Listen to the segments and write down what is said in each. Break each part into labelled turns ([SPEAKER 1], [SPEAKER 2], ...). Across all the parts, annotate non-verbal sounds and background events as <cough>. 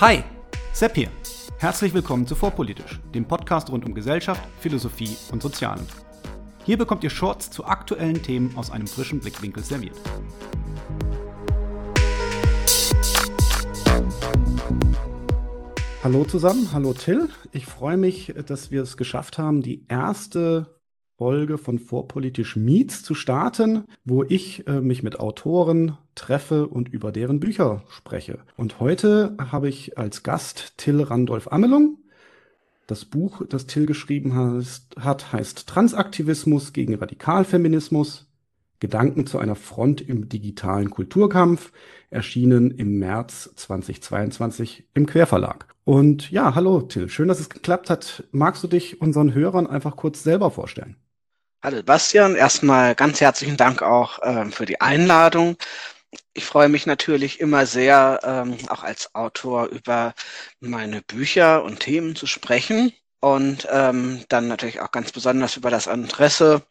[SPEAKER 1] Hi, Sepp hier. Herzlich willkommen zu Vorpolitisch, dem Podcast rund um Gesellschaft, Philosophie und Sozialen. Hier bekommt ihr Shorts zu aktuellen Themen aus einem frischen Blickwinkel serviert. Hallo zusammen, hallo Till. Ich freue mich, dass wir es geschafft haben, die erste Folge von Vorpolitisch Meets zu starten, wo ich äh, mich mit Autoren treffe und über deren Bücher spreche. Und heute habe ich als Gast Till Randolph Amelung. Das Buch, das Till geschrieben heißt, hat, heißt Transaktivismus gegen Radikalfeminismus. Gedanken zu einer Front im digitalen Kulturkampf, erschienen im März 2022 im Querverlag. Und ja, hallo Till, schön, dass es geklappt hat. Magst du dich unseren Hörern einfach kurz selber vorstellen?
[SPEAKER 2] Hallo Bastian, erstmal ganz herzlichen Dank auch ähm, für die Einladung. Ich freue mich natürlich immer sehr, ähm, auch als Autor über meine Bücher und Themen zu sprechen und ähm, dann natürlich auch ganz besonders über das Interesse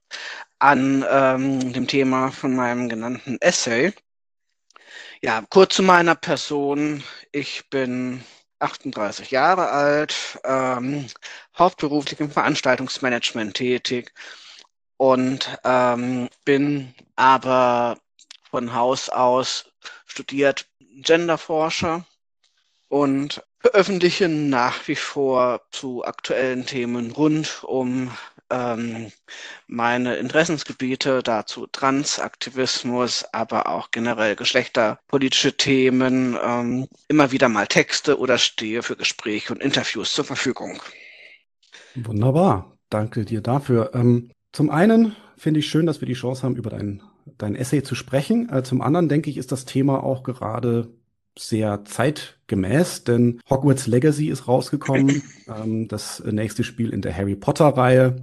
[SPEAKER 2] an ähm, dem Thema von meinem genannten Essay. Ja, kurz zu meiner Person. Ich bin 38 Jahre alt, ähm, hauptberuflich im Veranstaltungsmanagement tätig und ähm, bin aber von Haus aus studiert Genderforscher und veröffentliche nach wie vor zu aktuellen Themen rund um ähm, meine Interessensgebiete, dazu Transaktivismus, aber auch generell geschlechterpolitische Themen, ähm, immer wieder mal Texte oder stehe für Gespräche und Interviews zur Verfügung.
[SPEAKER 1] Wunderbar, danke dir dafür. Ähm, zum einen finde ich schön, dass wir die Chance haben, über dein, dein Essay zu sprechen. Äh, zum anderen denke ich, ist das Thema auch gerade sehr zeitgemäß, denn Hogwarts Legacy ist rausgekommen, <laughs> ähm, das nächste Spiel in der Harry Potter-Reihe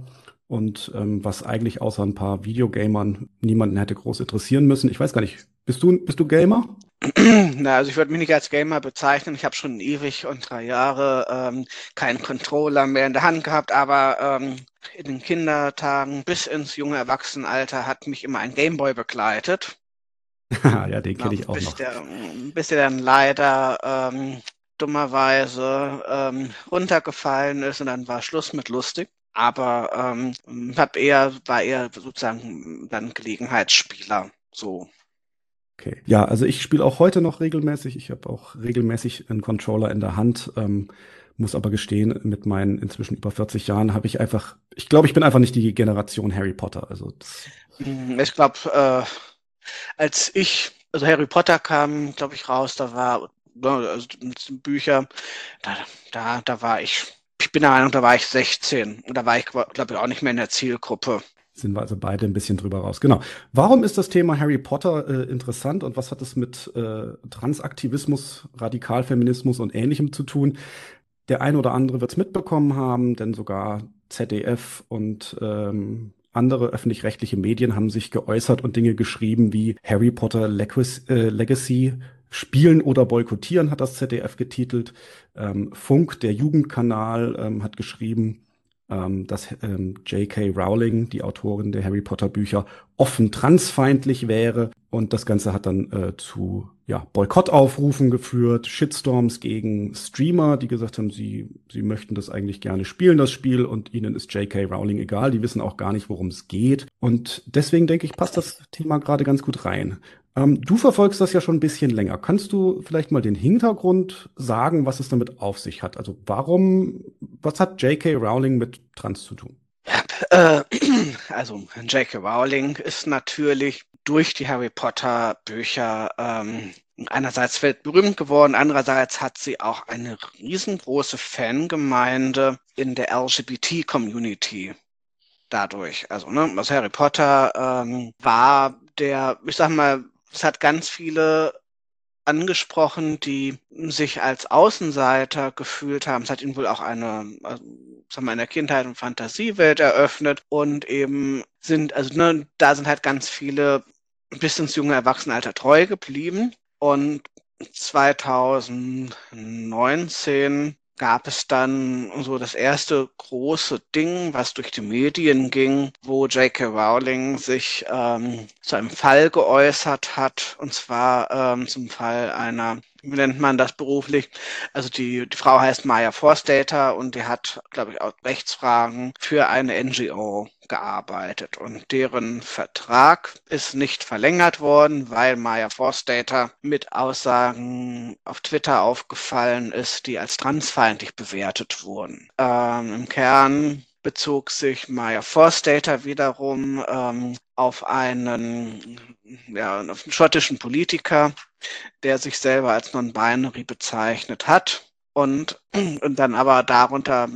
[SPEAKER 1] und ähm, was eigentlich außer ein paar Videogamern niemanden hätte groß interessieren müssen. Ich weiß gar nicht, bist du, bist du Gamer? <clears throat>
[SPEAKER 2] Na, also ich würde mich nicht als Gamer bezeichnen. Ich habe schon ewig und drei Jahre ähm, keinen Controller mehr in der Hand gehabt, aber ähm, in den Kindertagen bis ins junge Erwachsenenalter hat mich immer ein Gameboy begleitet. <laughs>
[SPEAKER 1] ja, den kenne ich auch
[SPEAKER 2] bis
[SPEAKER 1] noch.
[SPEAKER 2] Der, bis der dann leider ähm, dummerweise ähm, runtergefallen ist und dann war Schluss mit lustig. Aber ähm, hab eher, war eher sozusagen dann Gelegenheitsspieler. So.
[SPEAKER 1] Okay. Ja, also ich spiele auch heute noch regelmäßig. Ich habe auch regelmäßig einen Controller in der Hand. Ähm, muss aber gestehen, mit meinen inzwischen über 40 Jahren habe ich einfach, ich glaube, ich bin einfach nicht die Generation Harry Potter. Also
[SPEAKER 2] hm, ich glaube, äh, als ich, also Harry Potter kam, glaube ich, raus, da war, ne, also Bücher, da, da, da war ich, ich bin der Meinung, da war ich 16 und da war ich, glaube ich, auch nicht mehr in der Zielgruppe
[SPEAKER 1] sind wir also beide ein bisschen drüber raus. Genau. Warum ist das Thema Harry Potter äh, interessant und was hat es mit äh, Transaktivismus, Radikalfeminismus und Ähnlichem zu tun? Der ein oder andere wird es mitbekommen haben, denn sogar ZDF und ähm, andere öffentlich-rechtliche Medien haben sich geäußert und Dinge geschrieben wie Harry Potter äh, Legacy Spielen oder boykottieren, hat das ZDF getitelt. Ähm, Funk, der Jugendkanal, ähm, hat geschrieben, ähm, dass ähm, J.K. Rowling, die Autorin der Harry Potter Bücher, offen transfeindlich wäre. Und das Ganze hat dann äh, zu ja, Boykottaufrufen geführt, Shitstorms gegen Streamer, die gesagt haben, sie, sie möchten das eigentlich gerne spielen, das Spiel, und ihnen ist J.K. Rowling egal, die wissen auch gar nicht, worum es geht. Und deswegen denke ich, passt das Thema gerade ganz gut rein. Ähm, du verfolgst das ja schon ein bisschen länger. Kannst du vielleicht mal den Hintergrund sagen, was es damit auf sich hat? Also warum, was hat J.K. Rowling mit Trans zu tun?
[SPEAKER 2] Äh, <clears throat> also J.K. Rowling ist natürlich durch die Harry Potter Bücher ähm, einerseits weltberühmt geworden, andererseits hat sie auch eine riesengroße Fangemeinde in der LGBT-Community dadurch. Also, ne, also Harry Potter ähm, war der, ich sag mal, es hat ganz viele angesprochen, die sich als Außenseiter gefühlt haben. Es hat ihnen wohl auch eine, also, sagen wir, in der Kindheit eine Fantasiewelt eröffnet und eben sind, also ne, da sind halt ganz viele bis ins junge Erwachsenenalter treu geblieben. Und 2019 gab es dann so das erste große Ding, was durch die Medien ging, wo J.K. Rowling sich ähm, zu einem Fall geäußert hat, und zwar ähm, zum Fall einer nennt man das beruflich? Also die, die Frau heißt Maya Forstater und die hat, glaube ich, auch Rechtsfragen für eine NGO gearbeitet und deren Vertrag ist nicht verlängert worden, weil Maya Forstater mit Aussagen auf Twitter aufgefallen ist, die als transfeindlich bewertet wurden. Ähm, Im Kern bezog sich Maya Forstater wiederum ähm, auf einen, ja, auf einen schottischen Politiker, der sich selber als non-binary bezeichnet hat und, und dann aber darunter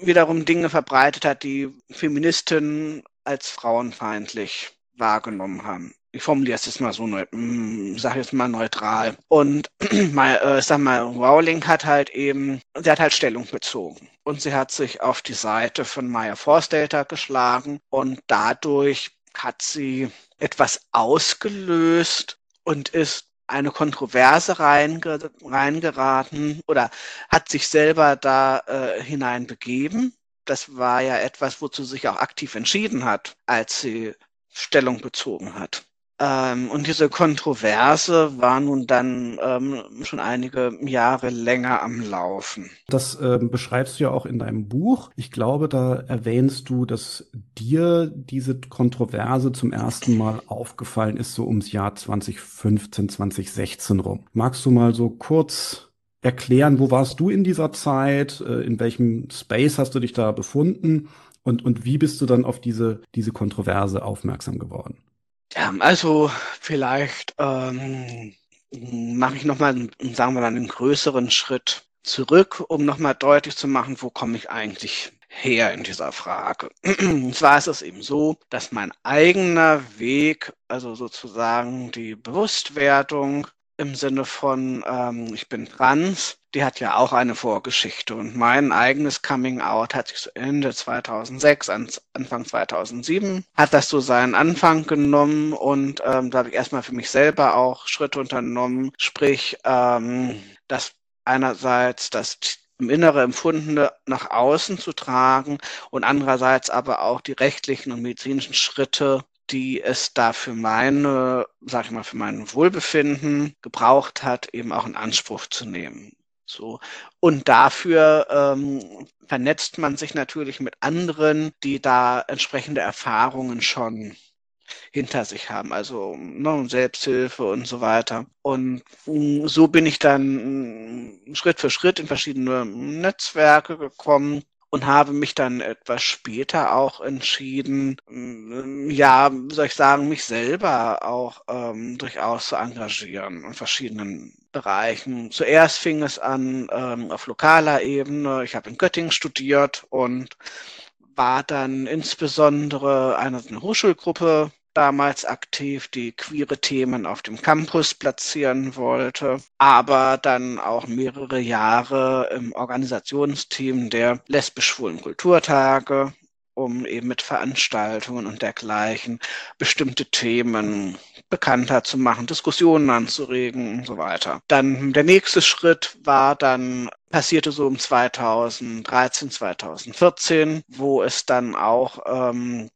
[SPEAKER 2] wiederum Dinge verbreitet hat, die Feministinnen als frauenfeindlich wahrgenommen haben. Ich formuliere es jetzt mal so, mm, sage jetzt mal neutral. Und <clears throat> mal, äh, sag mal, Rowling hat halt eben, sie hat halt Stellung bezogen. Und sie hat sich auf die Seite von Maya Forstater geschlagen und dadurch hat sie etwas ausgelöst und ist eine Kontroverse reinge reingeraten oder hat sich selber da äh, hineinbegeben. Das war ja etwas, wozu sich auch aktiv entschieden hat, als sie Stellung bezogen hat. Ähm, und diese Kontroverse war nun dann ähm, schon einige Jahre länger am Laufen.
[SPEAKER 1] Das ähm, beschreibst du ja auch in deinem Buch. Ich glaube, da erwähnst du, dass dir diese Kontroverse zum ersten Mal aufgefallen ist, so ums Jahr 2015, 2016 rum. Magst du mal so kurz erklären, wo warst du in dieser Zeit? Äh, in welchem Space hast du dich da befunden? Und, und wie bist du dann auf diese, diese Kontroverse aufmerksam geworden?
[SPEAKER 2] Ja, also vielleicht ähm, mache ich nochmal, sagen wir mal, einen größeren Schritt zurück, um nochmal deutlich zu machen, wo komme ich eigentlich her in dieser Frage. <clears throat> Und zwar ist es eben so, dass mein eigener Weg, also sozusagen die Bewusstwerdung im Sinne von ähm, ich bin trans, die hat ja auch eine Vorgeschichte. Und mein eigenes Coming Out hat sich so Ende 2006, Anfang 2007, hat das so seinen Anfang genommen. Und ähm, da habe ich erstmal für mich selber auch Schritte unternommen, sprich, ähm, das einerseits das im Innere Empfundene nach außen zu tragen und andererseits aber auch die rechtlichen und medizinischen Schritte die es da für meine, sag ich mal, für mein Wohlbefinden gebraucht hat, eben auch in Anspruch zu nehmen. So. Und dafür ähm, vernetzt man sich natürlich mit anderen, die da entsprechende Erfahrungen schon hinter sich haben, also ne, Selbsthilfe und so weiter. Und mm, so bin ich dann mm, Schritt für Schritt in verschiedene Netzwerke gekommen und habe mich dann etwas später auch entschieden, mm, ja, soll ich sagen, mich selber auch ähm, durchaus zu engagieren in verschiedenen Bereichen. Zuerst fing es an ähm, auf lokaler Ebene. Ich habe in Göttingen studiert und war dann insbesondere eine, eine Hochschulgruppe damals aktiv, die queere Themen auf dem Campus platzieren wollte, aber dann auch mehrere Jahre im Organisationsteam der lesbisch-schwulen Kulturtage, um eben mit Veranstaltungen und dergleichen bestimmte Themen bekannter zu machen, Diskussionen anzuregen und so weiter. Dann der nächste Schritt war dann passierte so um 2013, 2014, wo es dann auch ähm,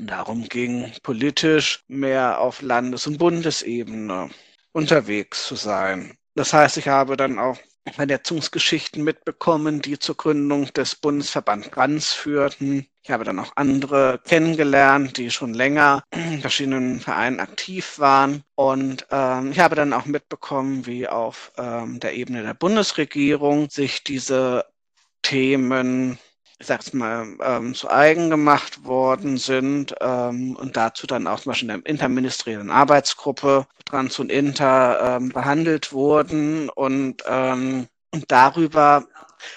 [SPEAKER 2] darum ging, politisch mehr auf Landes- und Bundesebene unterwegs zu sein. Das heißt, ich habe dann auch Vernetzungsgeschichten mitbekommen, die zur Gründung des Bundesverband Trans führten. Ich habe dann auch andere kennengelernt, die schon länger in verschiedenen Vereinen aktiv waren. Und ähm, ich habe dann auch mitbekommen, wie auf ähm, der Ebene der Bundesregierung sich diese Themen ich sag's mal, ähm, zu eigen gemacht worden sind ähm, und dazu dann auch zum Beispiel in der interministeriellen Arbeitsgruppe Trans und Inter ähm, behandelt wurden. Und, ähm, und darüber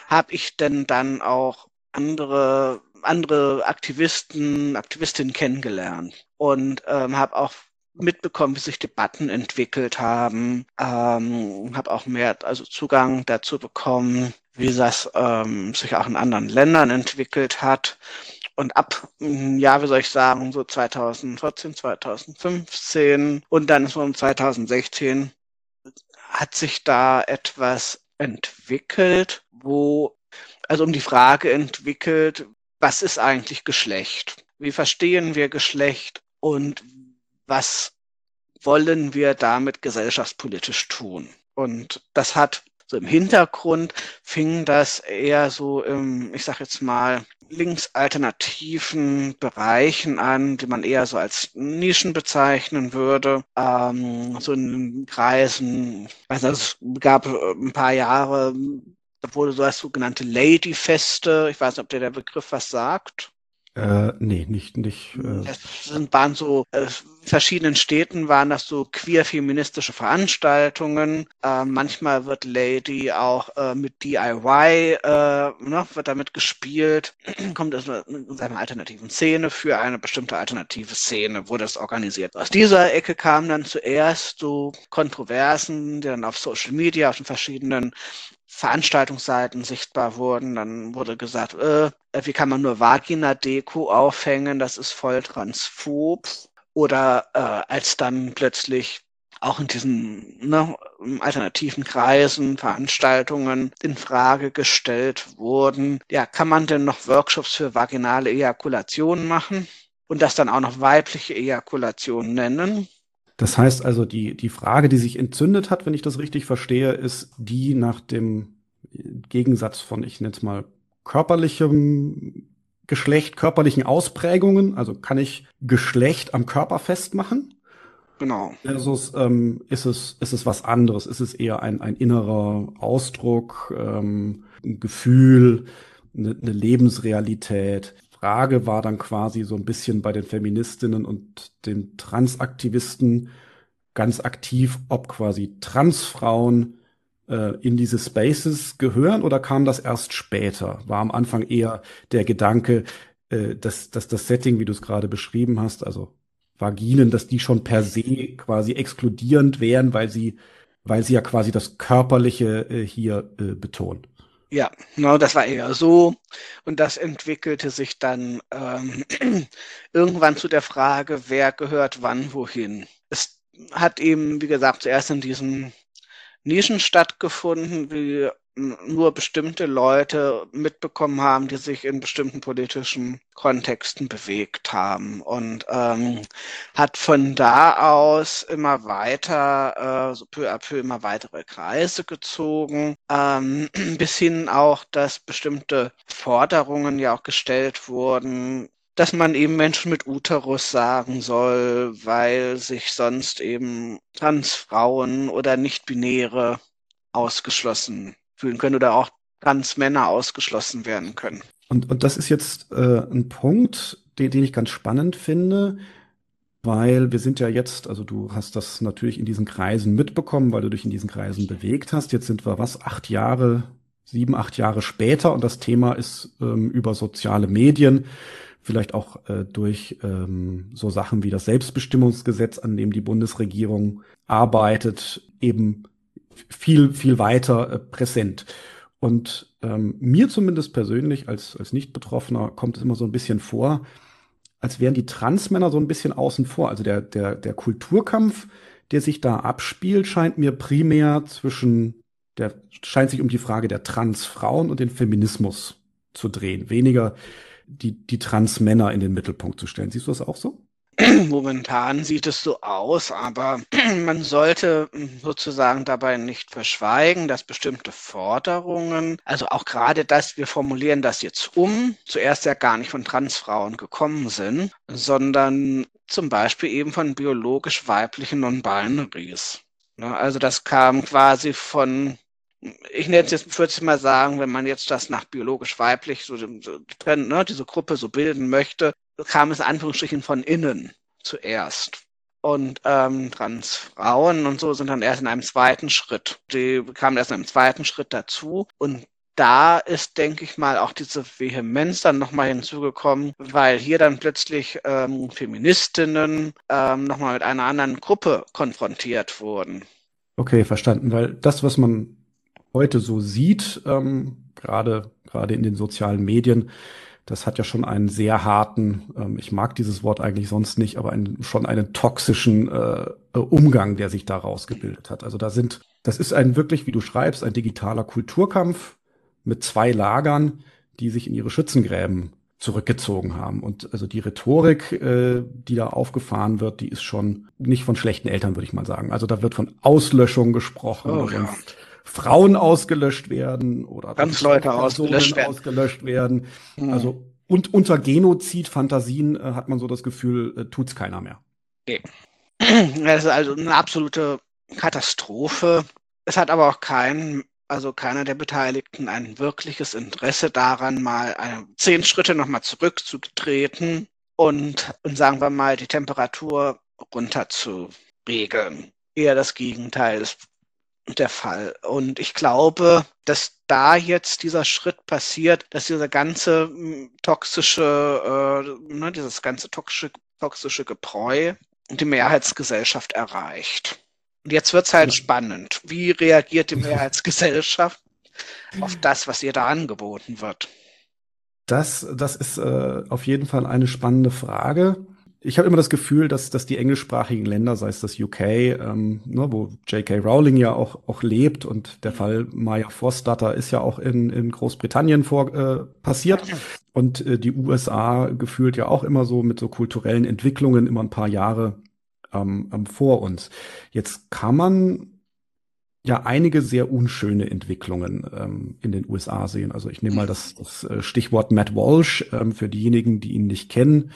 [SPEAKER 2] habe ich denn dann auch andere andere Aktivisten, Aktivistinnen kennengelernt. Und ähm, habe auch mitbekommen, wie sich Debatten entwickelt haben, ähm, habe auch mehr also Zugang dazu bekommen, wie das ähm, sich auch in anderen Ländern entwickelt hat. Und ab, hm, ja, wie soll ich sagen, so 2014, 2015 und dann so um 2016 hat sich da etwas entwickelt, wo, also um die Frage entwickelt, was ist eigentlich Geschlecht? Wie verstehen wir Geschlecht und was wollen wir damit gesellschaftspolitisch tun? Und das hat so im Hintergrund fing das eher so im, ich sag jetzt mal, linksalternativen Bereichen an, die man eher so als Nischen bezeichnen würde. Ähm, so in Kreisen, also es gab ein paar Jahre, da wurde so das sogenannte Ladyfeste. Ich weiß nicht, ob dir der Begriff was sagt.
[SPEAKER 1] Äh, nee, nicht, nicht. Äh
[SPEAKER 2] das sind, waren so, äh, verschiedenen Städten waren das so queer-feministische Veranstaltungen. Äh, manchmal wird Lady auch äh, mit DIY, äh, ne, wird damit gespielt. <clears throat> Kommt aus einer alternativen Szene für eine bestimmte alternative Szene, wurde das organisiert. Aus dieser Ecke kamen dann zuerst so Kontroversen, die dann auf Social Media, auf den verschiedenen Veranstaltungsseiten sichtbar wurden. Dann wurde gesagt, äh, wie kann man nur Vagina-Deko aufhängen, das ist voll transphob. Oder äh, als dann plötzlich auch in diesen ne, alternativen Kreisen, Veranstaltungen in Frage gestellt wurden. Ja, kann man denn noch Workshops für vaginale Ejakulation machen und das dann auch noch weibliche Ejakulation nennen?
[SPEAKER 1] Das heißt also, die, die Frage, die sich entzündet hat, wenn ich das richtig verstehe, ist die nach dem Gegensatz von, ich nenne es mal, körperlichem Geschlecht, körperlichen Ausprägungen. Also kann ich Geschlecht am Körper festmachen?
[SPEAKER 2] Genau.
[SPEAKER 1] Versus ähm, ist, es, ist es was anderes? Ist es eher ein, ein innerer Ausdruck, ähm, ein Gefühl, eine, eine Lebensrealität? Frage war dann quasi so ein bisschen bei den Feministinnen und den Transaktivisten ganz aktiv, ob quasi Transfrauen äh, in diese Spaces gehören oder kam das erst später? War am Anfang eher der Gedanke, äh, dass, dass das Setting, wie du es gerade beschrieben hast, also Vaginen, dass die schon per se quasi exkludierend wären, weil sie, weil sie ja quasi das Körperliche äh, hier äh, betonen.
[SPEAKER 2] Ja, genau, das war eher so. Und das entwickelte sich dann ähm, <clears throat> irgendwann zu der Frage, wer gehört wann wohin. Es hat eben, wie gesagt, zuerst in diesen Nischen stattgefunden, wie nur bestimmte Leute mitbekommen haben, die sich in bestimmten politischen Kontexten bewegt haben. Und ähm, hat von da aus immer weiter, äh, so peu à peu immer weitere Kreise gezogen, ähm, <clears throat> bis hin auch, dass bestimmte Forderungen ja auch gestellt wurden, dass man eben Menschen mit Uterus sagen soll, weil sich sonst eben Transfrauen oder Nicht-Binäre ausgeschlossen fühlen können oder auch Transmänner ausgeschlossen werden können.
[SPEAKER 1] Und, und das ist jetzt äh, ein Punkt, den, den ich ganz spannend finde, weil wir sind ja jetzt, also du hast das natürlich in diesen Kreisen mitbekommen, weil du dich in diesen Kreisen bewegt hast. Jetzt sind wir was, acht Jahre, sieben, acht Jahre später und das Thema ist ähm, über soziale Medien, vielleicht auch äh, durch ähm, so Sachen wie das Selbstbestimmungsgesetz, an dem die Bundesregierung arbeitet, eben viel, viel weiter äh, präsent. Und ähm, mir zumindest persönlich als, als Nicht-Betroffener kommt es immer so ein bisschen vor, als wären die Transmänner so ein bisschen außen vor. Also der, der, der Kulturkampf, der sich da abspielt, scheint mir primär zwischen, der scheint sich um die Frage der Transfrauen und den Feminismus zu drehen. Weniger die, die Transmänner in den Mittelpunkt zu stellen. Siehst du das auch so? <clears throat>
[SPEAKER 2] Momentan sieht es so aus, aber <clears throat> man sollte sozusagen dabei nicht verschweigen, dass bestimmte Forderungen, also auch gerade das, wir formulieren das jetzt um, zuerst ja gar nicht von Transfrauen gekommen sind, sondern zum Beispiel eben von biologisch weiblichen Non-Binaries. Ne, also das kam quasi von ich nenne es jetzt, würde ich mal sagen, wenn man jetzt das nach biologisch weiblich so, so ne, diese Gruppe so bilden möchte, kam es Anführungsstrichen von innen zuerst. Und ähm, Transfrauen und so sind dann erst in einem zweiten Schritt. Die kamen erst in einem zweiten Schritt dazu. Und da ist, denke ich mal, auch diese Vehemenz dann nochmal hinzugekommen, weil hier dann plötzlich ähm, Feministinnen ähm, nochmal mit einer anderen Gruppe konfrontiert wurden.
[SPEAKER 1] Okay, verstanden. Weil das, was man heute so sieht, ähm, gerade gerade in den sozialen Medien, das hat ja schon einen sehr harten, ähm, ich mag dieses Wort eigentlich sonst nicht, aber einen, schon einen toxischen äh, Umgang, der sich daraus gebildet hat. Also da sind, das ist ein wirklich, wie du schreibst, ein digitaler Kulturkampf mit zwei Lagern, die sich in ihre Schützengräben zurückgezogen haben. Und also die Rhetorik, äh, die da aufgefahren wird, die ist schon nicht von schlechten Eltern, würde ich mal sagen. Also da wird von Auslöschung gesprochen, oh, ja. Frauen ausgelöscht werden oder
[SPEAKER 2] ganz Leute ausgelöscht
[SPEAKER 1] werden. Ausgelöscht werden. Mhm. Also und unter Genozid-Fantasien äh, hat man so das Gefühl, äh, tut's keiner mehr.
[SPEAKER 2] Okay. <clears throat> Das ist also eine absolute Katastrophe. Es hat aber auch kein, also keiner der Beteiligten ein wirkliches Interesse daran, mal eine, zehn Schritte nochmal zurückzutreten und, und sagen wir mal, die Temperatur runterzuregeln. Eher das Gegenteil ist der Fall. Und ich glaube, dass da jetzt dieser Schritt passiert, dass dieser ganze hm, toxische, äh, ne, dieses ganze toxische, toxische Gebräu die Mehrheitsgesellschaft erreicht. Und jetzt wird es halt spannend. Wie reagiert die Mehrheitsgesellschaft auf das, was ihr da angeboten wird?
[SPEAKER 1] Das, das ist äh, auf jeden Fall eine spannende Frage. Ich habe immer das Gefühl, dass, dass die englischsprachigen Länder, sei es das UK, ähm, ne, wo J.K. Rowling ja auch, auch lebt und der mhm. Fall Maya Forstatter ist ja auch in, in Großbritannien vor, äh, passiert und äh, die USA gefühlt ja auch immer so mit so kulturellen Entwicklungen immer ein paar Jahre ähm, vor uns. Jetzt kann man ja einige sehr unschöne Entwicklungen ähm, in den USA sehen. Also ich nehme mal das, das äh, Stichwort Matt Walsh ähm, für diejenigen, die ihn nicht kennen.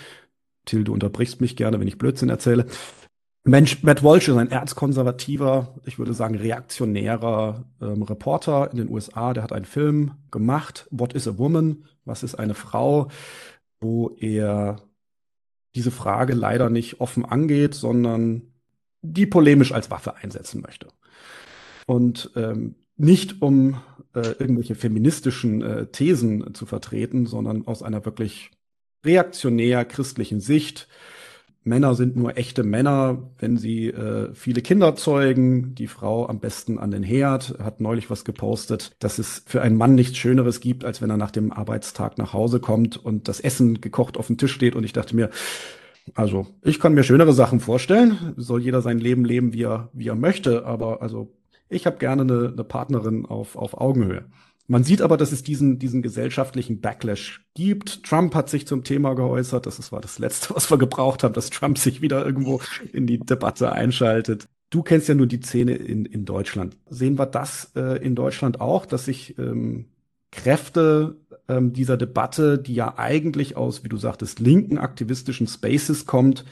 [SPEAKER 1] Till, du unterbrichst mich gerne, wenn ich Blödsinn erzähle. Mensch, Matt Walsh ist ein erzkonservativer, ich würde sagen reaktionärer ähm, Reporter in den USA. Der hat einen Film gemacht, What is a Woman? Was ist eine Frau? Wo er diese Frage leider nicht offen angeht, sondern die polemisch als Waffe einsetzen möchte. Und ähm, nicht um äh, irgendwelche feministischen äh, Thesen zu vertreten, sondern aus einer wirklich reaktionär christlichen Sicht. Männer sind nur echte Männer, wenn sie äh, viele Kinder zeugen. Die Frau am besten an den Herd. Hat neulich was gepostet, dass es für einen Mann nichts Schöneres gibt, als wenn er nach dem Arbeitstag nach Hause kommt und das Essen gekocht auf dem Tisch steht. Und ich dachte mir, also ich kann mir schönere Sachen vorstellen. Soll jeder sein Leben leben, wie er, wie er möchte. Aber also ich habe gerne eine, eine Partnerin auf, auf Augenhöhe. Man sieht aber, dass es diesen, diesen gesellschaftlichen Backlash gibt. Trump hat sich zum Thema geäußert. Das war das Letzte, was wir gebraucht haben, dass Trump sich wieder irgendwo in die Debatte einschaltet. Du kennst ja nur die Szene in, in Deutschland. Sehen wir das äh, in Deutschland auch, dass sich ähm, Kräfte ähm, dieser Debatte, die ja eigentlich aus, wie du sagtest, linken aktivistischen Spaces kommt,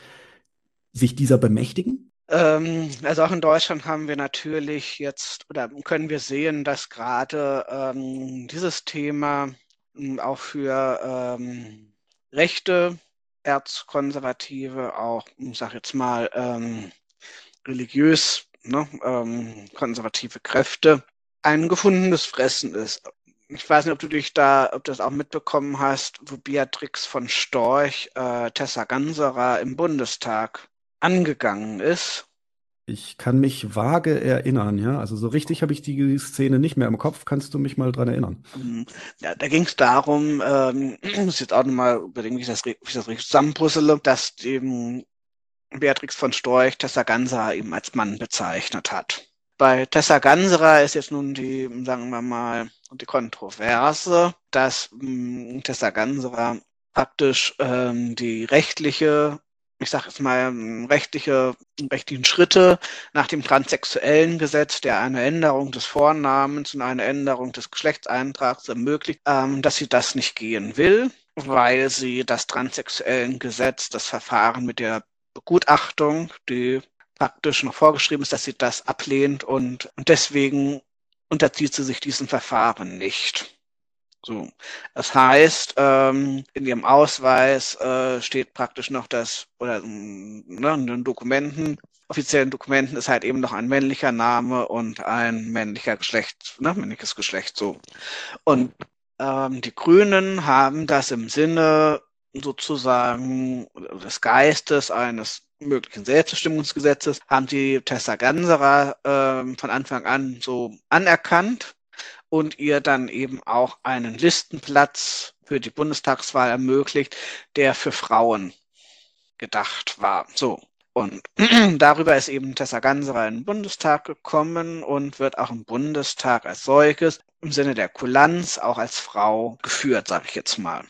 [SPEAKER 1] sich dieser bemächtigen?
[SPEAKER 2] Ähm, also auch in Deutschland haben wir natürlich jetzt oder können wir sehen, dass gerade ähm, dieses Thema hm, auch für ähm, rechte Erzkonservative, auch, ich sag jetzt mal, ähm, religiös ne, ähm, konservative Kräfte ein gefundenes Fressen ist. Ich weiß nicht, ob du dich da, ob du das auch mitbekommen hast, wo Beatrix von Storch äh, Tessa Ganserer im Bundestag angegangen ist.
[SPEAKER 1] Ich kann mich vage erinnern, ja. Also so richtig habe ich die Szene nicht mehr im Kopf. Kannst du mich mal dran erinnern?
[SPEAKER 2] Mhm. Ja, da ging es darum, ähm, ich <clears throat> muss jetzt auch nochmal überlegen, wie ich das, wie ich das richtig zusammenpuzzle, dass eben Beatrix von Storch Tessa Ganserer eben als Mann bezeichnet hat. Bei Tessa Ganserer ist jetzt nun die, sagen wir mal, die Kontroverse, dass mh, Tessa Ganserer praktisch ähm, die rechtliche ich sage jetzt mal, rechtliche, rechtlichen Schritte nach dem transsexuellen Gesetz, der eine Änderung des Vornamens und eine Änderung des Geschlechtseintrags ermöglicht, ähm, dass sie das nicht gehen will, weil sie das transsexuellen Gesetz, das Verfahren mit der Begutachtung, die praktisch noch vorgeschrieben ist, dass sie das ablehnt und, und deswegen unterzieht sie sich diesem Verfahren nicht. So. Das heißt, ähm, in ihrem Ausweis äh, steht praktisch noch das, oder ne, in den Dokumenten, offiziellen Dokumenten ist halt eben noch ein männlicher Name und ein männlicher Geschlecht, ne, männliches Geschlecht so. Und ähm, die Grünen haben das im Sinne sozusagen des Geistes eines möglichen Selbstbestimmungsgesetzes, haben die Tessa Ganserer äh, von Anfang an so anerkannt und ihr dann eben auch einen Listenplatz für die Bundestagswahl ermöglicht, der für Frauen gedacht war. So. Und <clears throat> darüber ist eben Tessa Ganserer in den Bundestag gekommen und wird auch im Bundestag als solches im Sinne der Kulanz auch als Frau geführt, sage ich jetzt mal.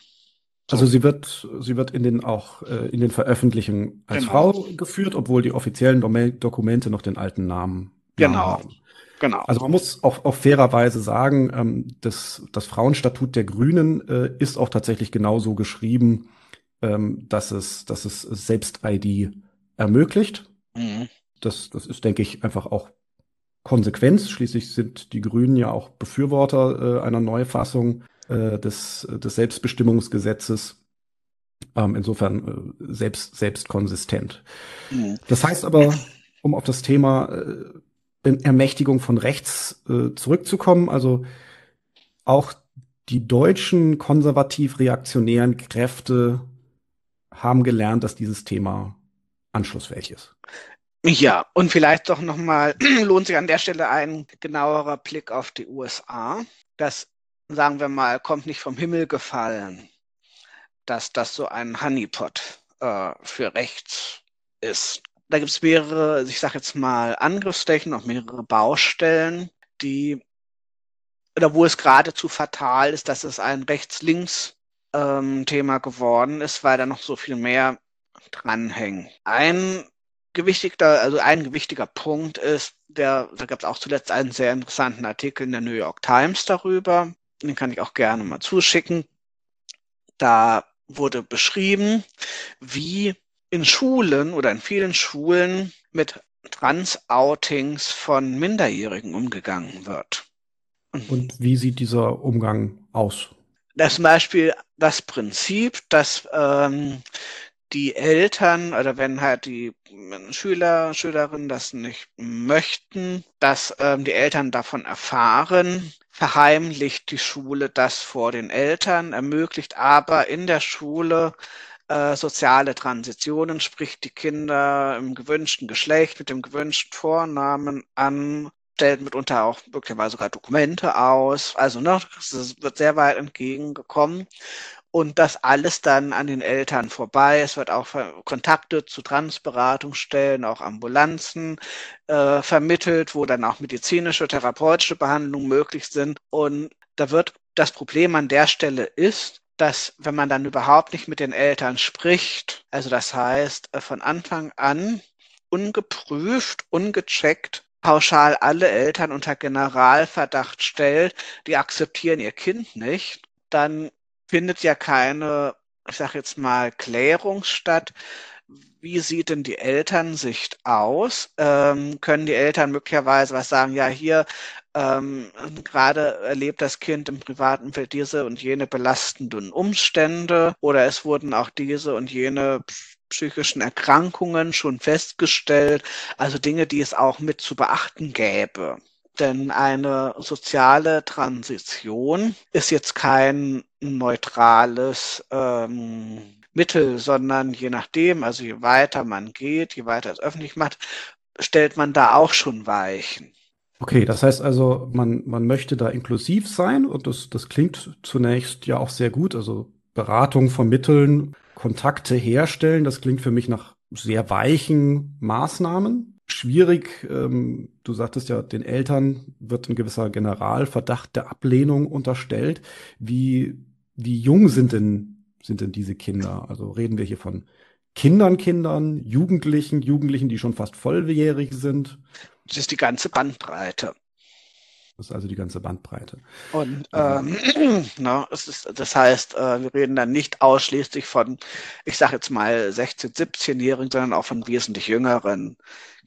[SPEAKER 1] Also sie wird, sie wird in den auch äh, in den Veröffentlichungen als
[SPEAKER 2] Genau.
[SPEAKER 1] Frau geführt, obwohl die offiziellen Dokumente noch den alten Namen, Namen
[SPEAKER 2] Genau.
[SPEAKER 1] haben.
[SPEAKER 2] Genau.
[SPEAKER 1] Also man muss auch, auch fairerweise sagen, ähm, das, das Frauenstatut der Grünen äh, ist auch tatsächlich genauso geschrieben, ähm, dass es, dass es Selbst-ID ermöglicht.
[SPEAKER 2] Mhm.
[SPEAKER 1] Das, das ist, denke ich, einfach auch Konsequenz. Schließlich sind die Grünen ja auch Befürworter äh, einer Neufassung äh, des, des Selbstbestimmungsgesetzes. Ähm, insofern äh, selbst, selbst konsistent.
[SPEAKER 2] Mhm.
[SPEAKER 1] Das heißt aber, um auf das Thema äh, Ermächtigung von rechts äh, zurückzukommen, also auch die deutschen konservativ-reaktionären Kräfte haben gelernt, dass dieses Thema anschlussfähig ist.
[SPEAKER 2] Ja, und vielleicht doch nochmal <clears throat> lohnt sich an der Stelle ein genauerer Blick auf die USA. Das, sagen wir mal, kommt nicht vom Himmel gefallen, dass das so ein Honeypot äh, für rechts ist. Da gibt es mehrere, ich sage jetzt mal, Angriffsflächen, auch mehrere Baustellen, die oder wo es geradezu fatal ist, dass es ein Rechts-Links-Thema geworden ist, weil da noch so viel mehr dranhängen. Ein gewichtiger, also ein gewichtiger Punkt ist, der, da gab es auch zuletzt einen sehr interessanten Artikel in der New York Times darüber. Den kann ich auch gerne mal zuschicken. Da wurde beschrieben, wie in Schulen oder in vielen Schulen mit Trans-Outings von Minderjährigen umgegangen wird.
[SPEAKER 1] Und wie sieht dieser Umgang aus?
[SPEAKER 2] Das zum Beispiel das Prinzip, dass ähm, die Eltern oder wenn halt die Schüler, Schülerinnen das nicht möchten, dass ähm, die Eltern davon erfahren, verheimlicht die Schule das vor den Eltern, ermöglicht aber in der Schule äh, soziale Transitionen, spricht die Kinder im gewünschten Geschlecht mit dem gewünschten Vornamen an, stellt mitunter auch möglicherweise sogar Dokumente aus. Also ne, es wird sehr weit entgegengekommen. Und das alles dann an den Eltern vorbei. Es wird auch Kontakte zu Transberatungsstellen, auch Ambulanzen äh, vermittelt, wo dann auch medizinische, therapeutische Behandlungen möglich sind. Und da wird das Problem an der Stelle ist, dass wenn man dann überhaupt nicht mit den Eltern spricht, also das heißt von Anfang an ungeprüft, ungecheckt, pauschal alle Eltern unter Generalverdacht stellt, die akzeptieren ihr Kind nicht, dann findet ja keine, ich sage jetzt mal, Klärung statt. Wie sieht denn die Elternsicht aus? Ähm, können die Eltern möglicherweise was sagen? Ja, hier ähm, gerade erlebt das Kind im privaten Feld diese und jene belastenden Umstände oder es wurden auch diese und jene psychischen Erkrankungen schon festgestellt, also Dinge, die es auch mit zu beachten gäbe. Denn eine soziale Transition ist jetzt kein neutrales ähm, Mittel, sondern je nachdem, also je weiter man geht, je weiter es öffentlich macht, stellt man da auch schon Weichen.
[SPEAKER 1] Okay, das heißt also, man, man möchte da inklusiv sein und das, das klingt zunächst ja auch sehr gut. Also Beratung vermitteln, Kontakte herstellen, das klingt für mich nach sehr weichen Maßnahmen. Schwierig, ähm, du sagtest ja, den Eltern wird ein gewisser Generalverdacht der Ablehnung unterstellt. Wie, wie jung sind denn, sind denn diese Kinder? Also reden wir hier von Kindern, Kindern, Jugendlichen, Jugendlichen, die schon fast volljährig sind?
[SPEAKER 2] Das ist die ganze Bandbreite.
[SPEAKER 1] Das ist also die ganze Bandbreite.
[SPEAKER 2] Und ähm, <clears throat> na, es ist, das heißt, äh, wir reden dann nicht ausschließlich von, ich sage jetzt mal 16-, 17-Jährigen, sondern auch von wesentlich jüngeren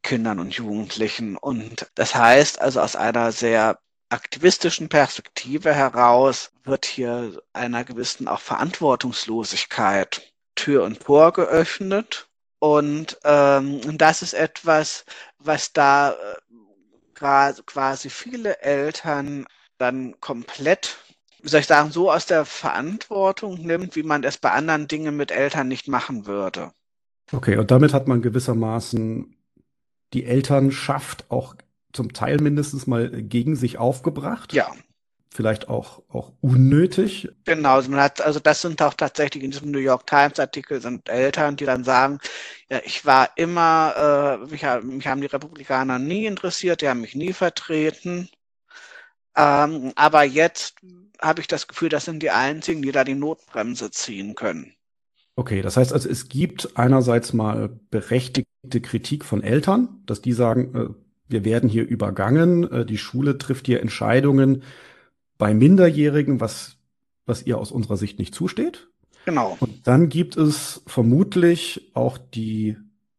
[SPEAKER 2] Kindern und Jugendlichen. Und das heißt also aus einer sehr aktivistischen Perspektive heraus wird hier einer gewissen auch Verantwortungslosigkeit Tür und Tor geöffnet. Und ähm, das ist etwas, was da äh, quasi viele Eltern dann komplett, wie soll ich sagen, so aus der Verantwortung nimmt, wie man es bei anderen Dingen mit Eltern nicht machen würde.
[SPEAKER 1] Okay, und damit hat man gewissermaßen die Elternschaft auch zum Teil mindestens mal gegen sich aufgebracht.
[SPEAKER 2] Ja.
[SPEAKER 1] Vielleicht auch, auch unnötig.
[SPEAKER 2] Genau, also hat, also das sind auch tatsächlich in diesem New York Times Artikel sind Eltern, die dann sagen, ja, ich war immer, äh, mich, mich haben die Republikaner nie interessiert, die haben mich nie vertreten. Ähm, aber jetzt habe ich das Gefühl, das sind die einzigen, die da die Notbremse ziehen können.
[SPEAKER 1] Okay, das heißt also, es gibt einerseits mal berechtigte Kritik von Eltern, dass die sagen, äh, wir werden hier übergangen, äh, die Schule trifft hier Entscheidungen bei Minderjährigen, was, was ihr aus unserer Sicht nicht zusteht.
[SPEAKER 2] Genau.
[SPEAKER 1] Und dann gibt es vermutlich auch die,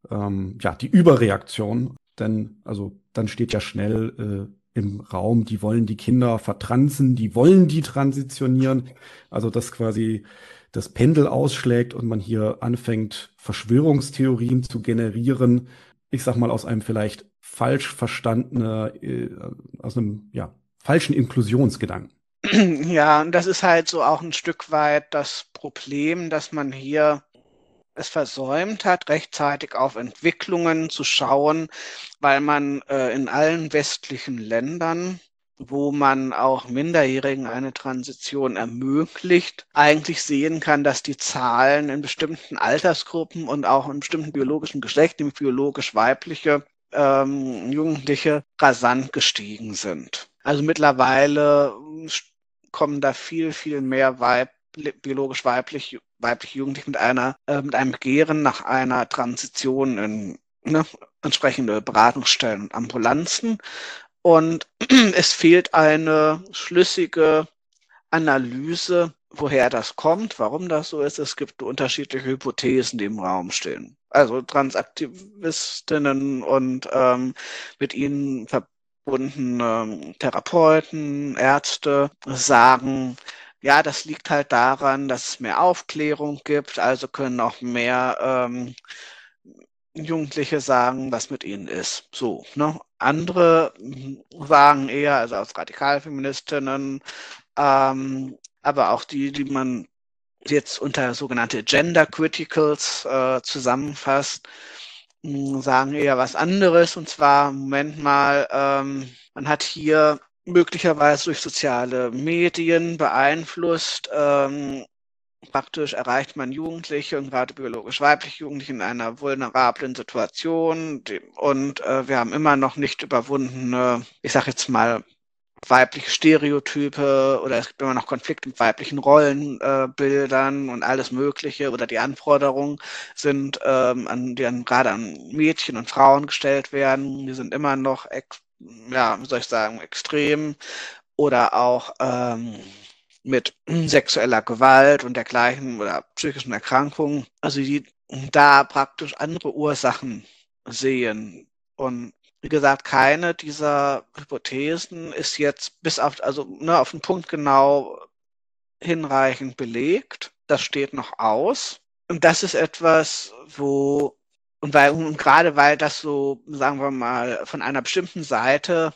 [SPEAKER 1] ähm, ja, die Überreaktion, denn also dann steht ja schnell äh, im Raum, die wollen die Kinder vertransen, die wollen die transitionieren. Also dass quasi das Pendel ausschlägt und man hier anfängt, Verschwörungstheorien zu generieren. Ich sag mal aus einem vielleicht falsch verstandener, äh, aus einem ja, falschen Inklusionsgedanken.
[SPEAKER 2] Ja, und das ist halt so auch ein Stück weit das Problem, dass man hier es versäumt hat, rechtzeitig auf Entwicklungen zu schauen, weil man äh, in allen westlichen Ländern, wo man auch Minderjährigen eine Transition ermöglicht, eigentlich sehen kann, dass die Zahlen in bestimmten Altersgruppen und auch in bestimmten biologischen Geschlechten, nämlich biologisch weibliche ähm, Jugendliche, rasant gestiegen sind. Also mittlerweile kommen da viel, viel mehr Weib, biologisch weiblich, weibliche Jugendliche mit einer, äh, mit einem Begehren nach einer Transition in ne, entsprechende Beratungsstellen und Ambulanzen. Und <clears throat> es fehlt eine schlüssige Analyse, woher das kommt, warum das so ist. Es gibt unterschiedliche Hypothesen, die im Raum stehen. Also Transaktivistinnen und ähm, mit ihnen verbundene Therapeuten, Ärzte sagen, ja, das liegt halt daran, dass es mehr Aufklärung gibt, also können auch mehr ähm, Jugendliche sagen, was mit ihnen ist. So, ne? Andere sagen eher, also aus Radikalfeministinnen, ähm, aber auch die, die man jetzt unter sogenannte Gender Criticals äh, zusammenfasst, sagen eher was anderes. Und zwar, Moment mal, ähm, man hat hier möglicherweise durch soziale Medien beeinflusst, ähm, praktisch erreicht man Jugendliche und gerade biologisch weibliche Jugendliche in einer vulnerablen Situation. Und äh, wir haben immer noch nicht überwundene, ich sage jetzt mal, weibliche Stereotype oder es gibt immer noch Konflikte mit weiblichen Rollenbildern äh, und alles Mögliche oder die Anforderungen sind, ähm, an, die dann gerade an Mädchen und Frauen gestellt werden, die sind immer noch, ja, wie soll ich sagen, extrem oder auch ähm, mit sexueller Gewalt und dergleichen oder psychischen Erkrankungen, also die da praktisch andere Ursachen sehen und wie gesagt, keine dieser Hypothesen ist jetzt bis auf, also ne, auf den Punkt genau hinreichend belegt. Das steht noch aus. Und das ist etwas, wo, und weil, und gerade weil das so, sagen wir mal, von einer bestimmten Seite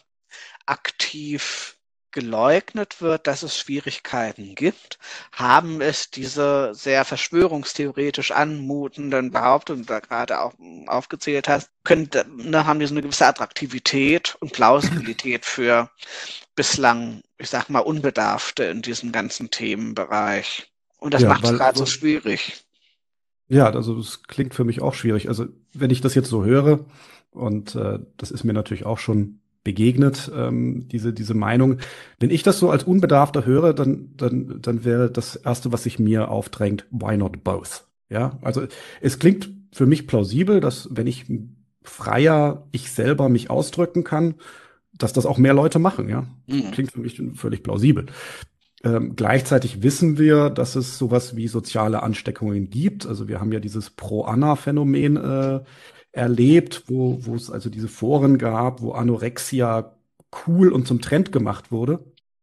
[SPEAKER 2] aktiv geleugnet wird, dass es Schwierigkeiten gibt, haben es diese sehr verschwörungstheoretisch anmutenden Behauptungen, die du da gerade auch aufgezählt hast, können, ne, haben die so eine gewisse Attraktivität und Plausibilität für bislang, ich sag mal, Unbedarfte in diesem ganzen Themenbereich. Und das ja, macht es gerade so schwierig.
[SPEAKER 1] Ja, also das klingt für mich auch schwierig. Also wenn ich das jetzt so höre, und äh, das ist mir natürlich auch schon begegnet, ähm, diese, diese Meinung. Wenn ich das so als Unbedarfter höre, dann, dann, dann wäre das Erste, was sich mir aufdrängt, why not both? Ja, also es klingt für mich plausibel, dass wenn ich freier ich selber mich ausdrücken kann, dass das auch mehr Leute machen, ja. Mhm. Klingt für mich völlig plausibel. Ähm, gleichzeitig wissen wir, dass es sowas wie soziale Ansteckungen gibt. Also wir haben ja dieses Pro-Anna-Phänomen äh, erlebt, wo, wo es also diese Foren gab, wo Anorexia cool und zum Trend gemacht wurde.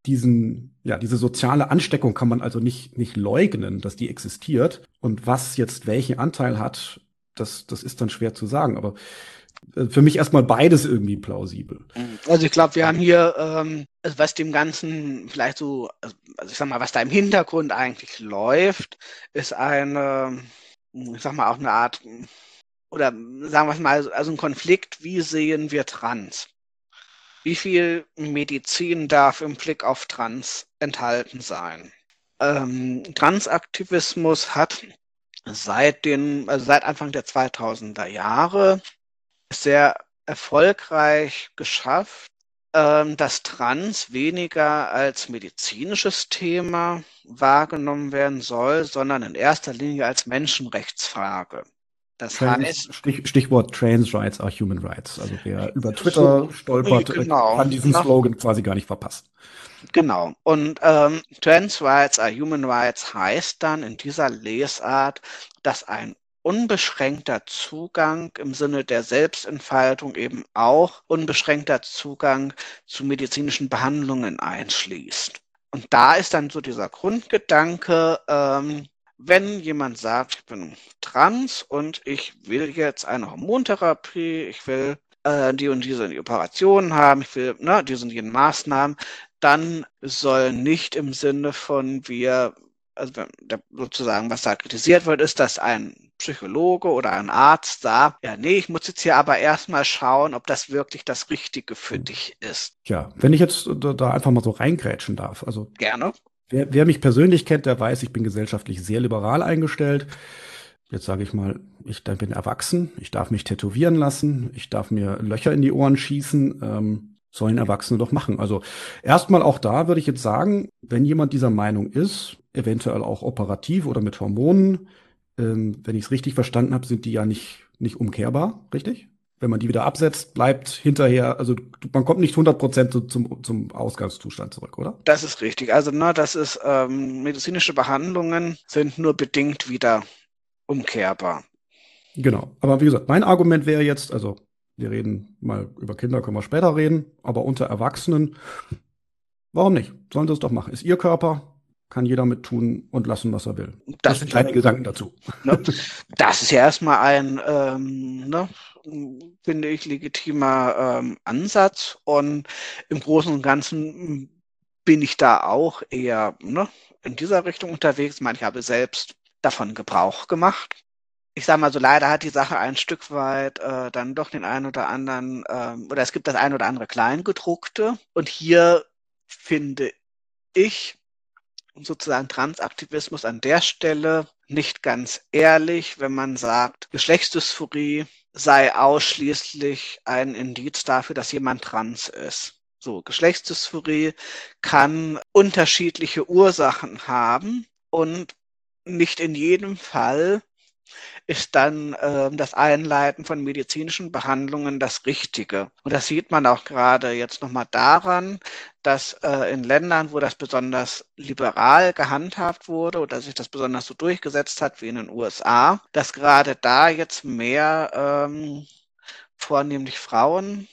[SPEAKER 1] Diesen, ja, diese soziale Ansteckung kann man also nicht, nicht leugnen, dass die existiert. Und was jetzt welchen Anteil hat, das, das ist dann schwer zu sagen. Aber äh, für mich erstmal beides irgendwie plausibel.
[SPEAKER 2] Also ich glaube, wir haben hier, ähm, was dem Ganzen vielleicht so, also ich sag mal, was da im Hintergrund eigentlich läuft, ist eine, ich sag mal, auch eine Art oder sagen wir mal, also ein Konflikt, wie sehen wir Trans? Wie viel Medizin darf im Blick auf Trans enthalten sein? Ähm, Transaktivismus hat seit, den, also seit Anfang der 2000er Jahre sehr erfolgreich geschafft, ähm, dass Trans weniger als medizinisches Thema wahrgenommen werden soll, sondern in erster Linie als Menschenrechtsfrage.
[SPEAKER 1] Das Trans, heißt, Stich, Stichwort Trans Rights are Human Rights. Also wer über Twitter stolpert, genau, kann diesen Slogan quasi gar nicht verpassen.
[SPEAKER 2] Genau. Und ähm, Trans Rights are Human Rights heißt dann in dieser Lesart, dass ein unbeschränkter Zugang im Sinne der Selbstentfaltung eben auch unbeschränkter Zugang zu medizinischen Behandlungen einschließt. Und da ist dann so dieser Grundgedanke, ähm, wenn jemand sagt, ich bin trans und ich will jetzt eine Hormontherapie, ich will äh, die und diese Operationen haben, ich will ne, diese und jene Maßnahmen, dann soll nicht im Sinne von wir, also sozusagen, was da kritisiert wird, ist, dass ein Psychologe oder ein Arzt sagt, ja, nee, ich muss jetzt hier aber erstmal schauen, ob das wirklich das Richtige für dich ist.
[SPEAKER 1] Ja, wenn ich jetzt da einfach mal so reingrätschen darf, also.
[SPEAKER 2] Gerne.
[SPEAKER 1] Wer, wer mich persönlich kennt, der weiß, ich bin gesellschaftlich sehr liberal eingestellt. Jetzt sage ich mal, ich bin erwachsen, ich darf mich tätowieren lassen, ich darf mir Löcher in die Ohren schießen, ähm, sollen Erwachsene doch machen. Also erstmal auch da würde ich jetzt sagen, wenn jemand dieser Meinung ist, eventuell auch operativ oder mit Hormonen, ähm, wenn ich es richtig verstanden habe, sind die ja nicht, nicht umkehrbar, richtig? Wenn man die wieder absetzt, bleibt hinterher, also man kommt nicht 100 Prozent zum, zum Ausgangszustand zurück, oder?
[SPEAKER 2] Das ist richtig. Also, ne, das ist, ähm, medizinische Behandlungen sind nur bedingt wieder umkehrbar.
[SPEAKER 1] Genau. Aber wie gesagt, mein Argument wäre jetzt, also wir reden mal über Kinder, können wir später reden, aber unter Erwachsenen, warum nicht? Sollen sie es doch machen. Ist ihr Körper, kann jeder mit tun und lassen, was er will.
[SPEAKER 2] Das, das sind kleine Gedanken dazu. Ne? Das ist ja erstmal ein, ähm, ne, finde ich, legitimer ähm, Ansatz. Und im Großen und Ganzen bin ich da auch eher ne, in dieser Richtung unterwegs. Ich meine, ich habe selbst davon Gebrauch gemacht. Ich sage mal so, leider hat die Sache ein Stück weit äh, dann doch den einen oder anderen, äh, oder es gibt das ein oder andere Kleingedruckte. Und hier finde ich, sozusagen Transaktivismus an der Stelle nicht ganz ehrlich, wenn man sagt, Geschlechtsdysphorie sei ausschließlich ein Indiz dafür, dass jemand trans ist. So, Geschlechtsdysphorie kann unterschiedliche Ursachen haben und nicht in jedem Fall ist dann äh, das Einleiten von medizinischen Behandlungen das Richtige. Und das sieht man auch gerade jetzt nochmal daran, dass äh, in Ländern, wo das besonders liberal gehandhabt wurde oder sich das besonders so durchgesetzt hat wie in den USA, dass gerade da jetzt mehr ähm, vornehmlich Frauen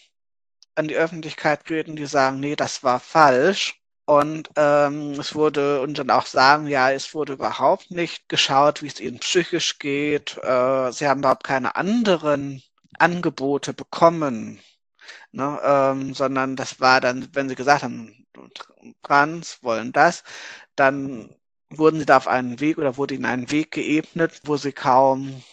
[SPEAKER 2] an die Öffentlichkeit treten, die sagen, nee, das war falsch. Und ähm, es wurde und dann auch sagen, ja, es wurde überhaupt nicht geschaut, wie es ihnen psychisch geht. Äh, sie haben überhaupt keine anderen Angebote bekommen, ne? ähm, sondern das war dann, wenn sie gesagt haben, trans wollen das, dann wurden sie da auf einen Weg oder wurde ihnen einen Weg geebnet, wo sie kaum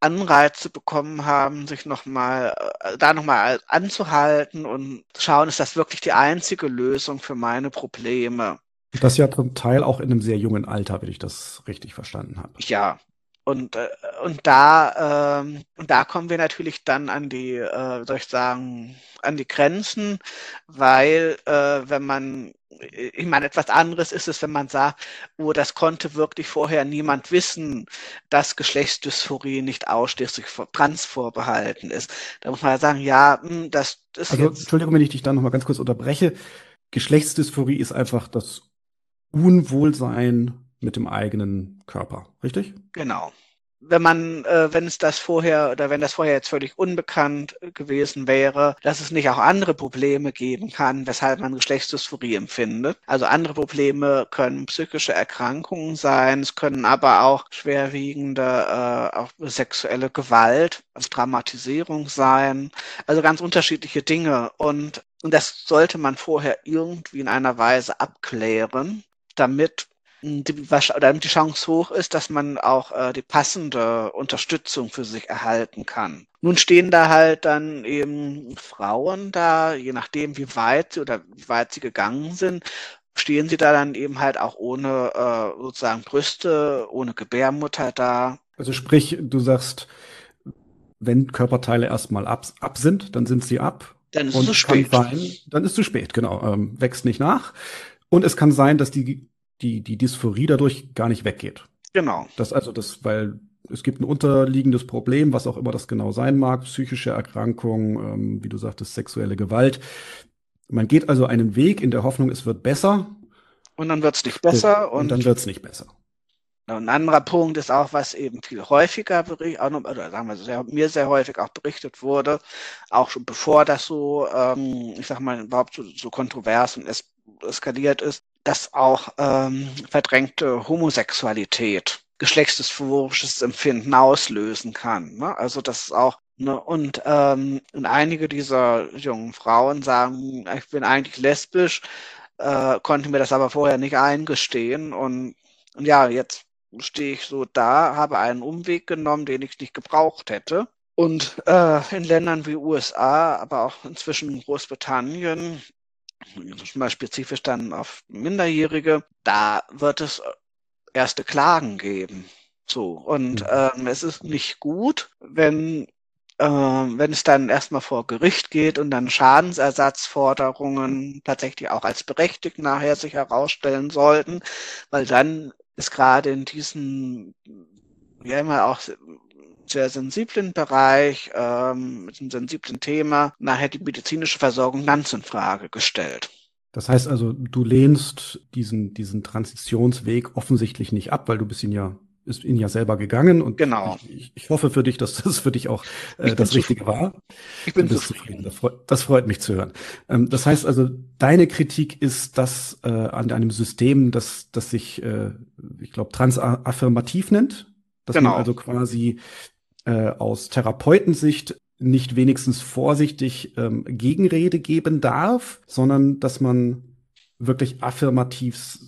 [SPEAKER 2] Anreize bekommen haben, sich nochmal, äh, da nochmal anzuhalten und schauen, ist das wirklich die einzige Lösung für meine Probleme?
[SPEAKER 1] Das ja zum Teil auch in einem sehr jungen Alter, wenn ich das richtig verstanden habe.
[SPEAKER 2] Ja. Und, äh, und da, ähm, und da kommen wir natürlich dann an die, äh, soll ich sagen, an die Grenzen, weil äh, wenn man ich meine, etwas anderes ist es, wenn man sagt, oh, das konnte wirklich vorher niemand wissen, dass Geschlechtsdysphorie nicht ausschließlich trans vorbehalten ist. Da muss man ja sagen, ja, hm, das ist.
[SPEAKER 1] Also, jetzt Entschuldigung, wenn ich dich da nochmal ganz kurz unterbreche. Geschlechtsdysphorie ist einfach das Unwohlsein mit dem eigenen Körper, richtig?
[SPEAKER 2] Genau wenn man, äh, wenn es das vorher oder wenn das vorher jetzt völlig unbekannt gewesen wäre, dass es nicht auch andere Probleme geben kann, weshalb man Geschlechtsdysphorie empfindet. Also andere Probleme können psychische Erkrankungen sein, es können aber auch schwerwiegende, äh, auch sexuelle Gewalt, also Traumatisierung sein, also ganz unterschiedliche Dinge und und das sollte man vorher irgendwie in einer Weise abklären, damit die, oder die Chance hoch ist, dass man auch äh, die passende Unterstützung für sich erhalten kann. Nun stehen da halt dann eben Frauen da, je nachdem, wie weit oder wie weit sie gegangen sind, stehen sie da dann eben halt auch ohne äh, sozusagen Brüste, ohne Gebärmutter da.
[SPEAKER 1] Also sprich, du sagst, wenn Körperteile erstmal ab, ab sind, dann sind sie ab Dann ist es zu spät. Sein, dann ist es zu spät, genau. Ähm, wächst nicht nach. Und es kann sein, dass die, die, die Dysphorie dadurch gar nicht weggeht.
[SPEAKER 2] Genau.
[SPEAKER 1] Das also das, weil es gibt ein unterliegendes Problem, was auch immer das genau sein mag, psychische Erkrankung, ähm, wie du sagtest, sexuelle Gewalt. Man geht also einen Weg in der Hoffnung, es wird besser.
[SPEAKER 2] Und dann wird es nicht besser.
[SPEAKER 1] Und, und dann wird es nicht besser.
[SPEAKER 2] Ein anderer Punkt ist auch, was eben viel häufiger oder sagen wir sehr, mir sehr häufig auch berichtet wurde, auch schon bevor das so, ähm, ich sag mal, überhaupt so, so kontrovers und es, eskaliert ist, dass auch ähm, verdrängte Homosexualität geschlechtsdysphorisches Empfinden auslösen kann. Ne? Also das ist auch Ne, und, ähm, und einige dieser jungen Frauen sagen, ich bin eigentlich lesbisch, äh, konnte mir das aber vorher nicht eingestehen. Und, und ja, jetzt stehe ich so da, habe einen Umweg genommen, den ich nicht gebraucht hätte. Und äh, in Ländern wie USA, aber auch inzwischen Großbritannien, mal spezifisch dann auf Minderjährige, da wird es erste Klagen geben. So, und mhm. ähm, es ist nicht gut, wenn, äh, wenn es dann erstmal vor Gericht geht und dann Schadensersatzforderungen tatsächlich auch als berechtigt nachher sich herausstellen sollten, weil dann ist gerade in diesem, ja immer auch sehr sensiblen Bereich, ähm, mit einem sensiblen Thema, nachher die medizinische Versorgung ganz in Frage gestellt.
[SPEAKER 1] Das heißt also, du lehnst diesen, diesen Transitionsweg offensichtlich nicht ab, weil du bist ihn ja, ist ihn ja selber gegangen und
[SPEAKER 2] genau.
[SPEAKER 1] ich, ich hoffe für dich, dass das für dich auch äh, das Richtige war.
[SPEAKER 2] Ich bin zufrieden.
[SPEAKER 1] Das freut, das freut mich zu hören. Ähm, das heißt also, deine Kritik ist, dass äh, an einem System, das, das sich, äh, ich glaube, transaffirmativ nennt, dass genau. man also quasi äh, aus Therapeutensicht nicht wenigstens vorsichtig ähm, Gegenrede geben darf, sondern dass man wirklich affirmativ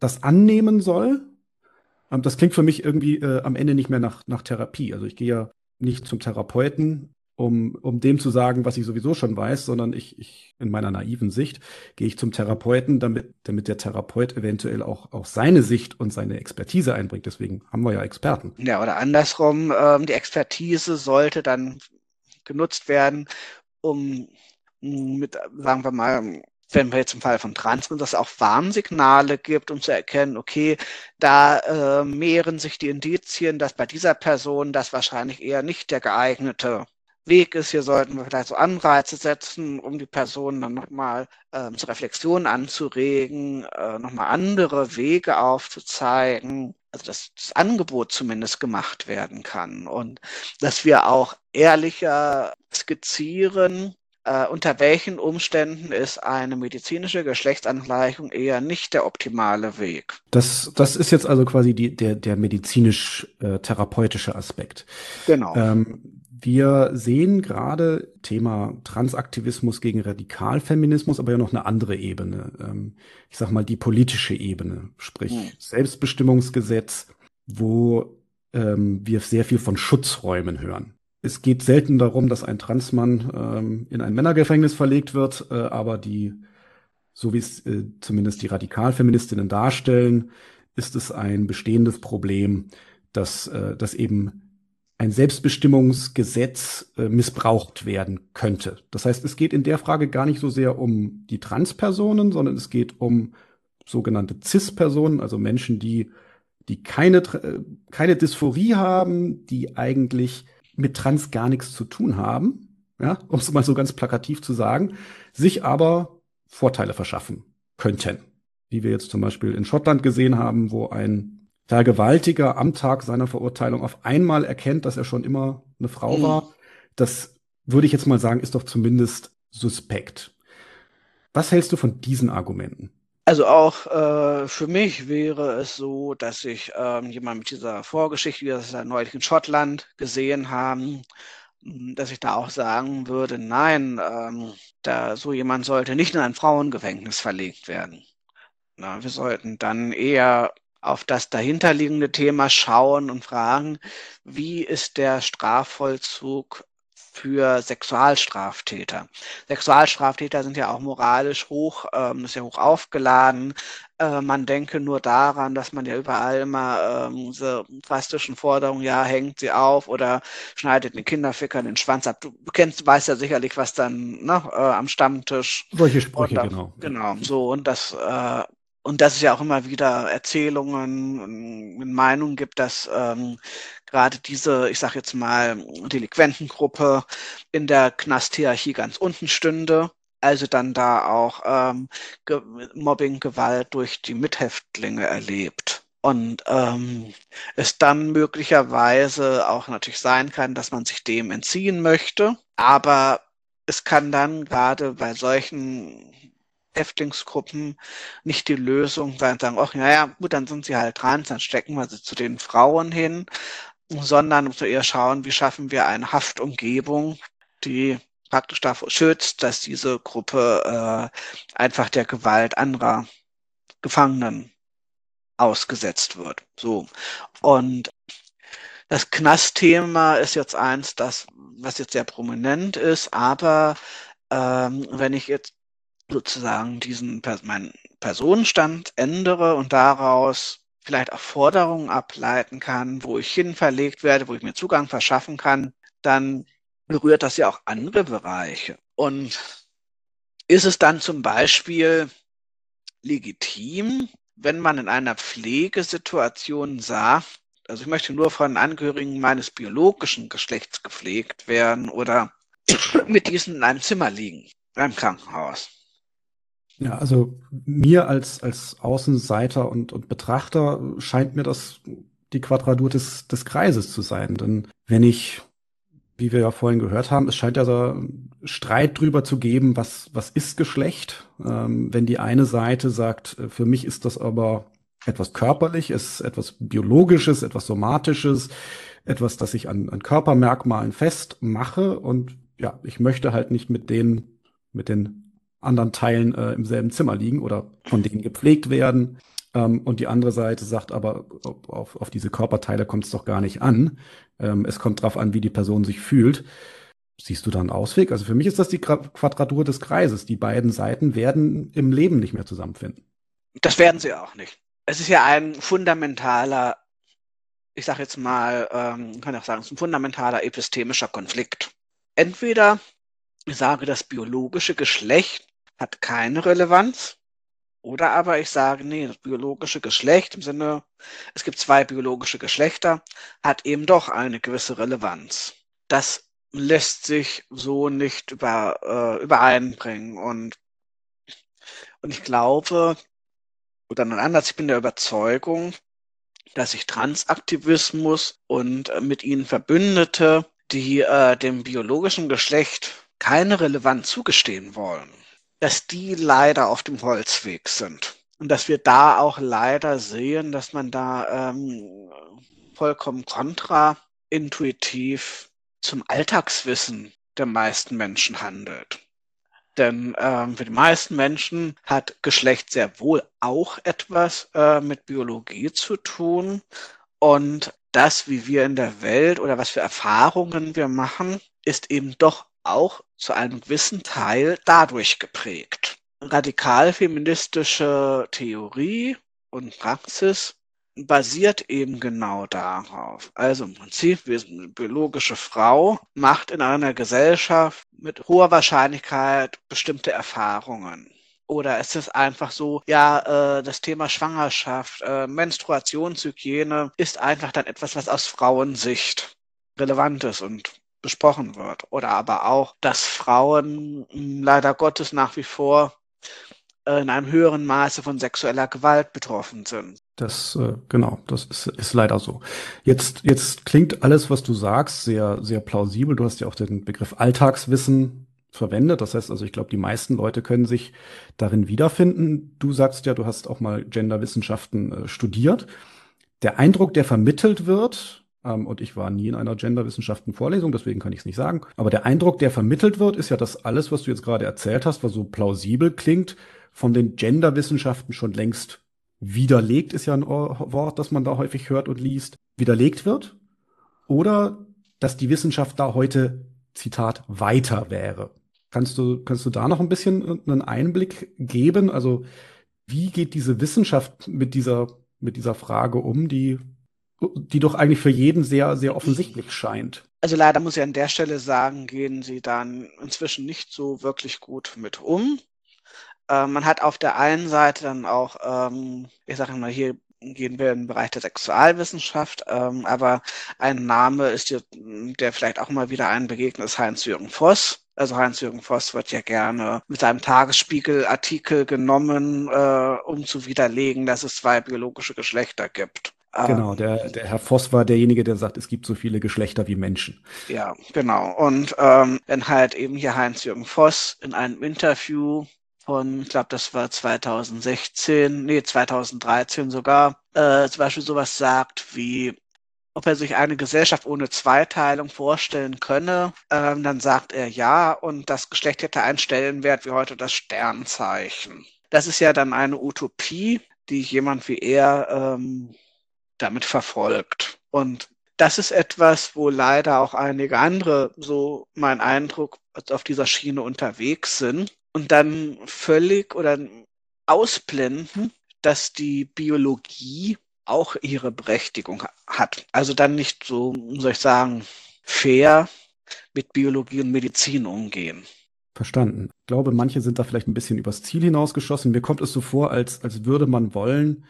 [SPEAKER 1] das annehmen soll. Ähm, das klingt für mich irgendwie äh, am Ende nicht mehr nach, nach Therapie. Also ich gehe ja nicht zum Therapeuten, um, um dem zu sagen, was ich sowieso schon weiß, sondern ich, ich in meiner naiven Sicht gehe ich zum Therapeuten, damit, damit der Therapeut eventuell auch, auch seine Sicht und seine Expertise einbringt. Deswegen haben wir ja Experten.
[SPEAKER 2] Ja, oder andersrum, ähm, die Expertise sollte dann genutzt werden, um mit, sagen wir mal, wenn wir jetzt im Fall von Transmen, dass es auch Warnsignale gibt, um zu erkennen, okay, da äh, mehren sich die Indizien, dass bei dieser Person das wahrscheinlich eher nicht der geeignete Weg ist. Hier sollten wir vielleicht so Anreize setzen, um die Person dann nochmal äh, zur Reflexion anzuregen, äh, nochmal andere Wege aufzuzeigen also dass das Angebot zumindest gemacht werden kann und dass wir auch ehrlicher skizzieren, äh, unter welchen Umständen ist eine medizinische Geschlechtsangleichung eher nicht der optimale Weg.
[SPEAKER 1] Das, das ist jetzt also quasi die, der, der medizinisch-therapeutische äh, Aspekt.
[SPEAKER 2] Genau.
[SPEAKER 1] Ähm, wir sehen gerade Thema Transaktivismus gegen Radikalfeminismus, aber ja noch eine andere Ebene. Ähm, ich sag mal die politische Ebene, sprich mhm. Selbstbestimmungsgesetz, wo ähm, wir sehr viel von Schutzräumen hören. Es geht selten darum, dass ein Transmann ähm, in ein Männergefängnis verlegt wird, äh, aber die, so wie es äh, zumindest die Radikalfeministinnen darstellen, ist es ein bestehendes Problem, dass, äh, dass eben ein Selbstbestimmungsgesetz äh, missbraucht werden könnte. Das heißt, es geht in der Frage gar nicht so sehr um die Transpersonen, sondern es geht um sogenannte CIS-Personen, also Menschen, die, die keine, äh, keine Dysphorie haben, die eigentlich mit Trans gar nichts zu tun haben, ja, um es mal so ganz plakativ zu sagen, sich aber Vorteile verschaffen könnten. Wie wir jetzt zum Beispiel in Schottland gesehen haben, wo ein Vergewaltiger am Tag seiner Verurteilung auf einmal erkennt, dass er schon immer eine Frau mhm. war, das würde ich jetzt mal sagen, ist doch zumindest suspekt. Was hältst du von diesen Argumenten?
[SPEAKER 2] Also auch äh, für mich wäre es so, dass ich ähm, jemand mit dieser Vorgeschichte, wie wir das ja neulich in Schottland gesehen haben, hm, dass ich da auch sagen würde, nein, ähm, da so jemand sollte nicht in ein Frauengefängnis verlegt werden. Na, wir sollten dann eher auf das dahinterliegende Thema schauen und fragen, wie ist der Strafvollzug für Sexualstraftäter. Sexualstraftäter sind ja auch moralisch hoch, ähm, ist ja hoch aufgeladen. Äh, man denke nur daran, dass man ja überall immer ähm, diese drastischen Forderungen, ja, hängt sie auf oder schneidet den Kinderfickern den Schwanz ab. Du kennst, weißt ja sicherlich, was dann ne, äh, am Stammtisch.
[SPEAKER 1] Solche Sprüche, auch, genau.
[SPEAKER 2] Genau, so und das äh, und dass es ja auch immer wieder Erzählungen und Meinungen gibt, dass ähm, gerade diese, ich sage jetzt mal, Delinquentengruppe in der Knasthierarchie ganz unten stünde. Also dann da auch ähm, Ge Mobbing, Gewalt durch die Mithäftlinge erlebt. Und ähm, es dann möglicherweise auch natürlich sein kann, dass man sich dem entziehen möchte. Aber es kann dann gerade bei solchen Häftlingsgruppen nicht die Lösung sein, sagen, ach, naja, gut, dann sind sie halt trans, dann stecken wir sie zu den Frauen hin, sondern muss eher schauen, wie schaffen wir eine Haftumgebung, die praktisch davor schützt, dass diese Gruppe äh, einfach der Gewalt anderer Gefangenen ausgesetzt wird. So. Und das Knastthema ist jetzt eins, das, was jetzt sehr prominent ist, aber ähm, wenn ich jetzt sozusagen diesen meinen Personenstand ändere und daraus vielleicht auch Forderungen ableiten kann, wo ich hin verlegt werde, wo ich mir Zugang verschaffen kann, dann berührt das ja auch andere Bereiche. Und ist es dann zum Beispiel legitim, wenn man in einer Pflegesituation sagt, also ich möchte nur von Angehörigen meines biologischen Geschlechts gepflegt werden oder mit diesen in einem Zimmer liegen beim Krankenhaus.
[SPEAKER 1] Ja, also mir als, als Außenseiter und, und Betrachter scheint mir das die Quadratur des, des Kreises zu sein. Denn wenn ich, wie wir ja vorhin gehört haben, es scheint ja so Streit drüber zu geben, was, was ist Geschlecht. Ähm, wenn die eine Seite sagt, äh, für mich ist das aber etwas körperliches, etwas biologisches, etwas somatisches, etwas, das ich an, an Körpermerkmalen festmache und ja, ich möchte halt nicht mit den, mit den anderen Teilen äh, im selben Zimmer liegen oder von denen gepflegt werden. Ähm, und die andere Seite sagt aber, auf, auf diese Körperteile kommt es doch gar nicht an. Ähm, es kommt darauf an, wie die Person sich fühlt. Siehst du da einen Ausweg? Also für mich ist das die Quadratur des Kreises. Die beiden Seiten werden im Leben nicht mehr zusammenfinden.
[SPEAKER 2] Das werden sie auch nicht. Es ist ja ein fundamentaler, ich sage jetzt mal, ähm, kann auch sagen, es ist ein fundamentaler epistemischer Konflikt. Entweder ich sage, das biologische Geschlecht hat keine Relevanz. Oder aber ich sage, nee, das biologische Geschlecht im Sinne, es gibt zwei biologische Geschlechter, hat eben doch eine gewisse Relevanz. Das lässt sich so nicht über, äh, übereinbringen. Und, und ich glaube, oder nun anders, ich bin der Überzeugung, dass sich Transaktivismus und äh, mit ihnen Verbündete, die äh, dem biologischen Geschlecht keine Relevanz zugestehen wollen, dass die leider auf dem Holzweg sind. Und dass wir da auch leider sehen, dass man da ähm, vollkommen kontraintuitiv zum Alltagswissen der meisten Menschen handelt. Denn ähm, für die meisten Menschen hat Geschlecht sehr wohl auch etwas äh, mit Biologie zu tun. Und das, wie wir in der Welt oder was für Erfahrungen wir machen, ist eben doch auch zu einem gewissen Teil dadurch geprägt. Radikal-feministische Theorie und Praxis basiert eben genau darauf. Also im Prinzip, wir sind eine biologische Frau, macht in einer Gesellschaft mit hoher Wahrscheinlichkeit bestimmte Erfahrungen. Oder ist es einfach so, ja, äh, das Thema Schwangerschaft, äh, Menstruationshygiene ist einfach dann etwas, was aus Frauensicht relevant ist und besprochen wird. Oder aber auch, dass Frauen hm, leider Gottes nach wie vor äh, in einem höheren Maße von sexueller Gewalt betroffen sind.
[SPEAKER 1] Das, äh, genau, das ist, ist leider so. Jetzt, jetzt klingt alles, was du sagst, sehr, sehr plausibel. Du hast ja auch den Begriff Alltagswissen verwendet. Das heißt also, ich glaube, die meisten Leute können sich darin wiederfinden. Du sagst ja, du hast auch mal Genderwissenschaften äh, studiert. Der Eindruck, der vermittelt wird, ähm, und ich war nie in einer Genderwissenschaften-Vorlesung, deswegen kann ich es nicht sagen. Aber der Eindruck, der vermittelt wird, ist ja, dass alles, was du jetzt gerade erzählt hast, was so plausibel klingt, von den Genderwissenschaften schon längst widerlegt, ist ja ein Wort, das man da häufig hört und liest, widerlegt wird. Oder dass die Wissenschaft da heute Zitat, weiter wäre. Kannst du, kannst du da noch ein bisschen einen Einblick geben? Also, wie geht diese Wissenschaft mit dieser, mit dieser Frage um, die, die doch eigentlich für jeden sehr, sehr offensichtlich scheint?
[SPEAKER 2] Also leider muss ich an der Stelle sagen, gehen sie dann inzwischen nicht so wirklich gut mit um. Äh, man hat auf der einen Seite dann auch, ähm, ich sage mal, hier gehen wir im Bereich der Sexualwissenschaft, ähm, aber ein Name ist, der, der vielleicht auch mal wieder einen begegnet, ist Heinz-Jürgen Voss. Also Heinz-Jürgen Voss wird ja gerne mit seinem Tagesspiegel-Artikel genommen, äh, um zu widerlegen, dass es zwei biologische Geschlechter gibt.
[SPEAKER 1] Genau, ähm, der, der Herr Voss war derjenige, der sagt, es gibt so viele Geschlechter wie Menschen.
[SPEAKER 2] Ja, genau. Und ähm, wenn halt eben hier Heinz-Jürgen Voss in einem Interview von, ich glaube, das war 2016, nee, 2013 sogar, äh, zum Beispiel sowas sagt wie, ob er sich eine Gesellschaft ohne Zweiteilung vorstellen könne, ähm, dann sagt er ja und das Geschlecht hätte einen Stellenwert wie heute das Sternzeichen. Das ist ja dann eine Utopie, die jemand wie er ähm, damit verfolgt. Und das ist etwas, wo leider auch einige andere, so mein Eindruck, auf dieser Schiene unterwegs sind und dann völlig oder ausblenden, dass die Biologie auch ihre Berechtigung hat. Also dann nicht so, soll ich sagen, fair mit Biologie und Medizin umgehen.
[SPEAKER 1] Verstanden. Ich glaube, manche sind da vielleicht ein bisschen übers Ziel hinausgeschossen. Mir kommt es so vor, als, als würde man wollen,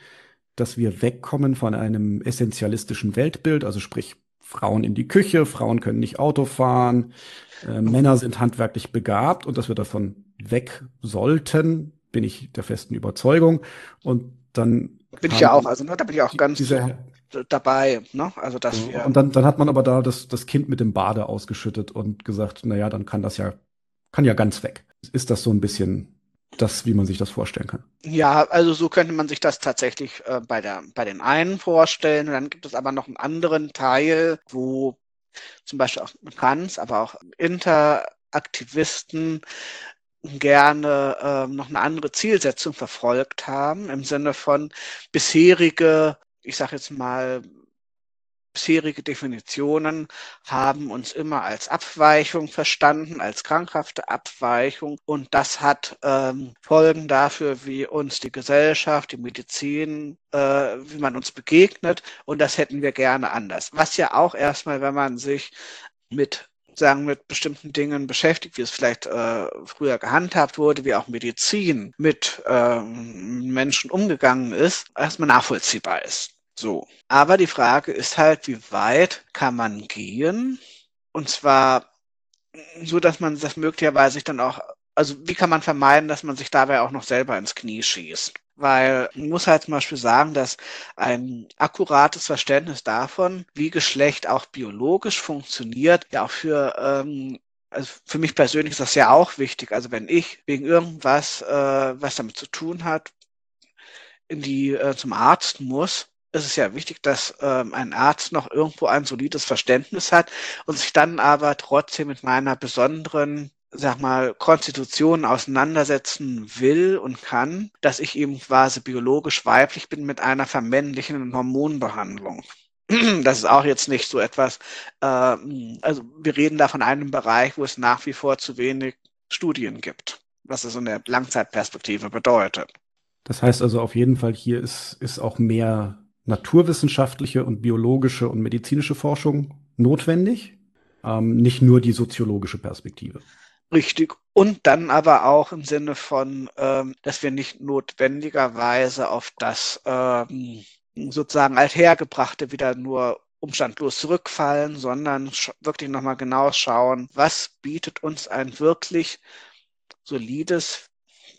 [SPEAKER 1] dass wir wegkommen von einem essentialistischen Weltbild, also sprich Frauen in die Küche, Frauen können nicht Auto fahren, äh, Männer sind handwerklich begabt und dass wir davon weg sollten, bin ich der festen Überzeugung. Und dann
[SPEAKER 2] bin ich ja auch, also ne, da bin ich auch ganz diese, dabei, ne? Also dass
[SPEAKER 1] wir und dann, dann hat man aber da das, das Kind mit dem Bade ausgeschüttet und gesagt, naja, dann kann das ja, kann ja ganz weg. Ist das so ein bisschen das, wie man sich das vorstellen kann.
[SPEAKER 2] Ja, also so könnte man sich das tatsächlich äh, bei, der, bei den einen vorstellen. Und dann gibt es aber noch einen anderen Teil, wo zum Beispiel auch Kants, aber auch Interaktivisten gerne äh, noch eine andere Zielsetzung verfolgt haben, im Sinne von bisherige, ich sage jetzt mal, bisherige Definitionen haben uns immer als Abweichung verstanden, als krankhafte Abweichung. Und das hat ähm, Folgen dafür, wie uns die Gesellschaft, die Medizin, äh, wie man uns begegnet. Und das hätten wir gerne anders. Was ja auch erstmal, wenn man sich mit sagen, mit bestimmten Dingen beschäftigt, wie es vielleicht äh, früher gehandhabt wurde, wie auch Medizin mit äh, Menschen umgegangen ist, erstmal nachvollziehbar ist. So. Aber die Frage ist halt, wie weit kann man gehen? Und zwar so, dass man das möglicherweise sich dann auch, also wie kann man vermeiden, dass man sich dabei auch noch selber ins Knie schießt? Weil man muss halt zum Beispiel sagen, dass ein akkurates Verständnis davon, wie Geschlecht auch biologisch funktioniert, ja auch für ähm, also für mich persönlich ist das ja auch wichtig. Also wenn ich wegen irgendwas, äh, was damit zu tun hat, in die äh, zum Arzt muss, ist es ja wichtig, dass ähm, ein Arzt noch irgendwo ein solides Verständnis hat und sich dann aber trotzdem mit meiner besonderen sag mal, Konstitution auseinandersetzen will und kann, dass ich eben quasi biologisch weiblich bin mit einer vermännlichen Hormonbehandlung. <clears throat> Das ist auch jetzt nicht so etwas, äh, also wir reden da von einem Bereich, wo es nach wie vor zu wenig Studien gibt, was es in der Langzeitperspektive bedeutet.
[SPEAKER 1] Das heißt also auf jeden Fall, hier ist, ist auch mehr naturwissenschaftliche und biologische und medizinische Forschung notwendig, ähm, nicht nur die soziologische Perspektive.
[SPEAKER 2] Richtig. Und dann aber auch im Sinne von, ähm, dass wir nicht notwendigerweise auf das ähm, sozusagen althergebrachte wieder nur umstandlos zurückfallen, sondern wirklich nochmal genau schauen, was bietet uns ein wirklich solides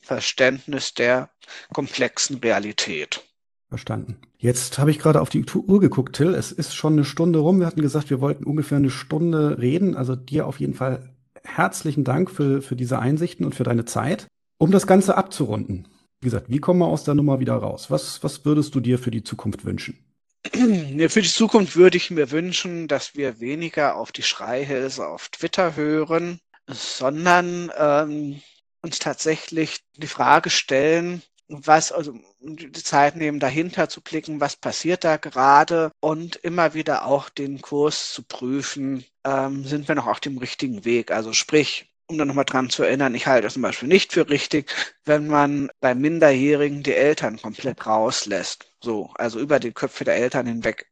[SPEAKER 2] Verständnis der komplexen Realität.
[SPEAKER 1] Verstanden. Jetzt habe ich gerade auf die Uhr geguckt, Till. Es ist schon eine Stunde rum. Wir hatten gesagt, wir wollten ungefähr eine Stunde reden. Also dir auf jeden Fall herzlichen Dank für, für diese Einsichten und für deine Zeit. Um das Ganze abzurunden, wie gesagt, wie kommen wir aus der Nummer wieder raus? Was, was würdest du dir für die Zukunft wünschen? <clears throat>
[SPEAKER 2] Für die Zukunft würde ich mir wünschen, dass wir weniger auf die Schreihälse auf Twitter hören, sondern ähm, uns tatsächlich die Frage stellen, was, also die Zeit nehmen, dahinter zu blicken, was passiert da gerade und immer wieder auch den Kurs zu prüfen, ähm, sind wir noch auf dem richtigen Weg. Also sprich, um dann nochmal dran zu erinnern, ich halte es zum Beispiel nicht für richtig, wenn man bei Minderjährigen die Eltern komplett rauslässt. So, also über die Köpfe der Eltern hinweg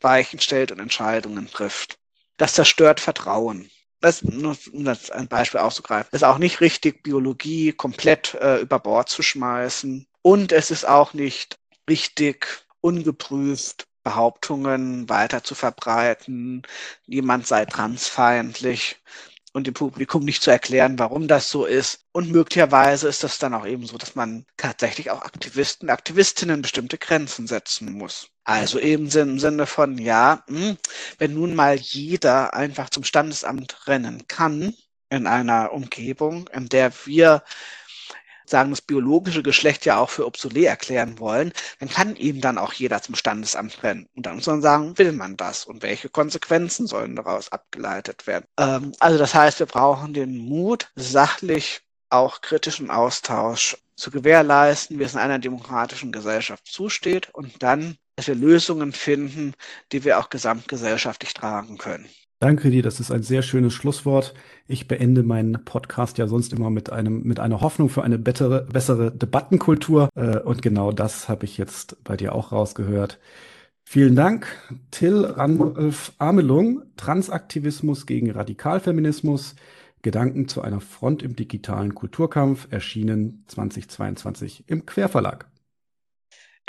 [SPEAKER 2] Weichen stellt und Entscheidungen trifft. Das zerstört Vertrauen. Das, um das ein Beispiel aufzugreifen, ist auch nicht richtig, Biologie komplett äh, über Bord zu schmeißen. Und es ist auch nicht richtig, ungeprüft Behauptungen weiter zu verbreiten, jemand sei transfeindlich und dem Publikum nicht zu erklären, warum das so ist. Und möglicherweise ist das dann auch eben so, dass man tatsächlich auch Aktivisten, Aktivistinnen bestimmte Grenzen setzen muss. Also eben im Sinne von, ja, hm, wenn nun mal jeder einfach zum Standesamt rennen kann in einer Umgebung, in der wir sagen, das biologische Geschlecht ja auch für obsolet erklären wollen, dann kann eben dann auch jeder zum Standesamt rennen. Und dann muss man sagen, will man das und welche Konsequenzen sollen daraus abgeleitet werden. Ähm, also das heißt, wir brauchen den Mut, sachlich auch kritischen Austausch zu gewährleisten, wie es in einer demokratischen Gesellschaft zusteht und dann, dass wir Lösungen finden, die wir auch gesamtgesellschaftlich tragen können.
[SPEAKER 1] Danke dir, das ist ein sehr schönes Schlusswort. Ich beende meinen Podcast ja sonst immer mit einem mit einer Hoffnung für eine bessere, bessere Debattenkultur äh, und genau das habe ich jetzt bei dir auch rausgehört. Vielen Dank, Till Randolph Amelung, Transaktivismus gegen Radikalfeminismus, Gedanken zu einer Front im digitalen Kulturkampf, erschienen 2022 im Querverlag.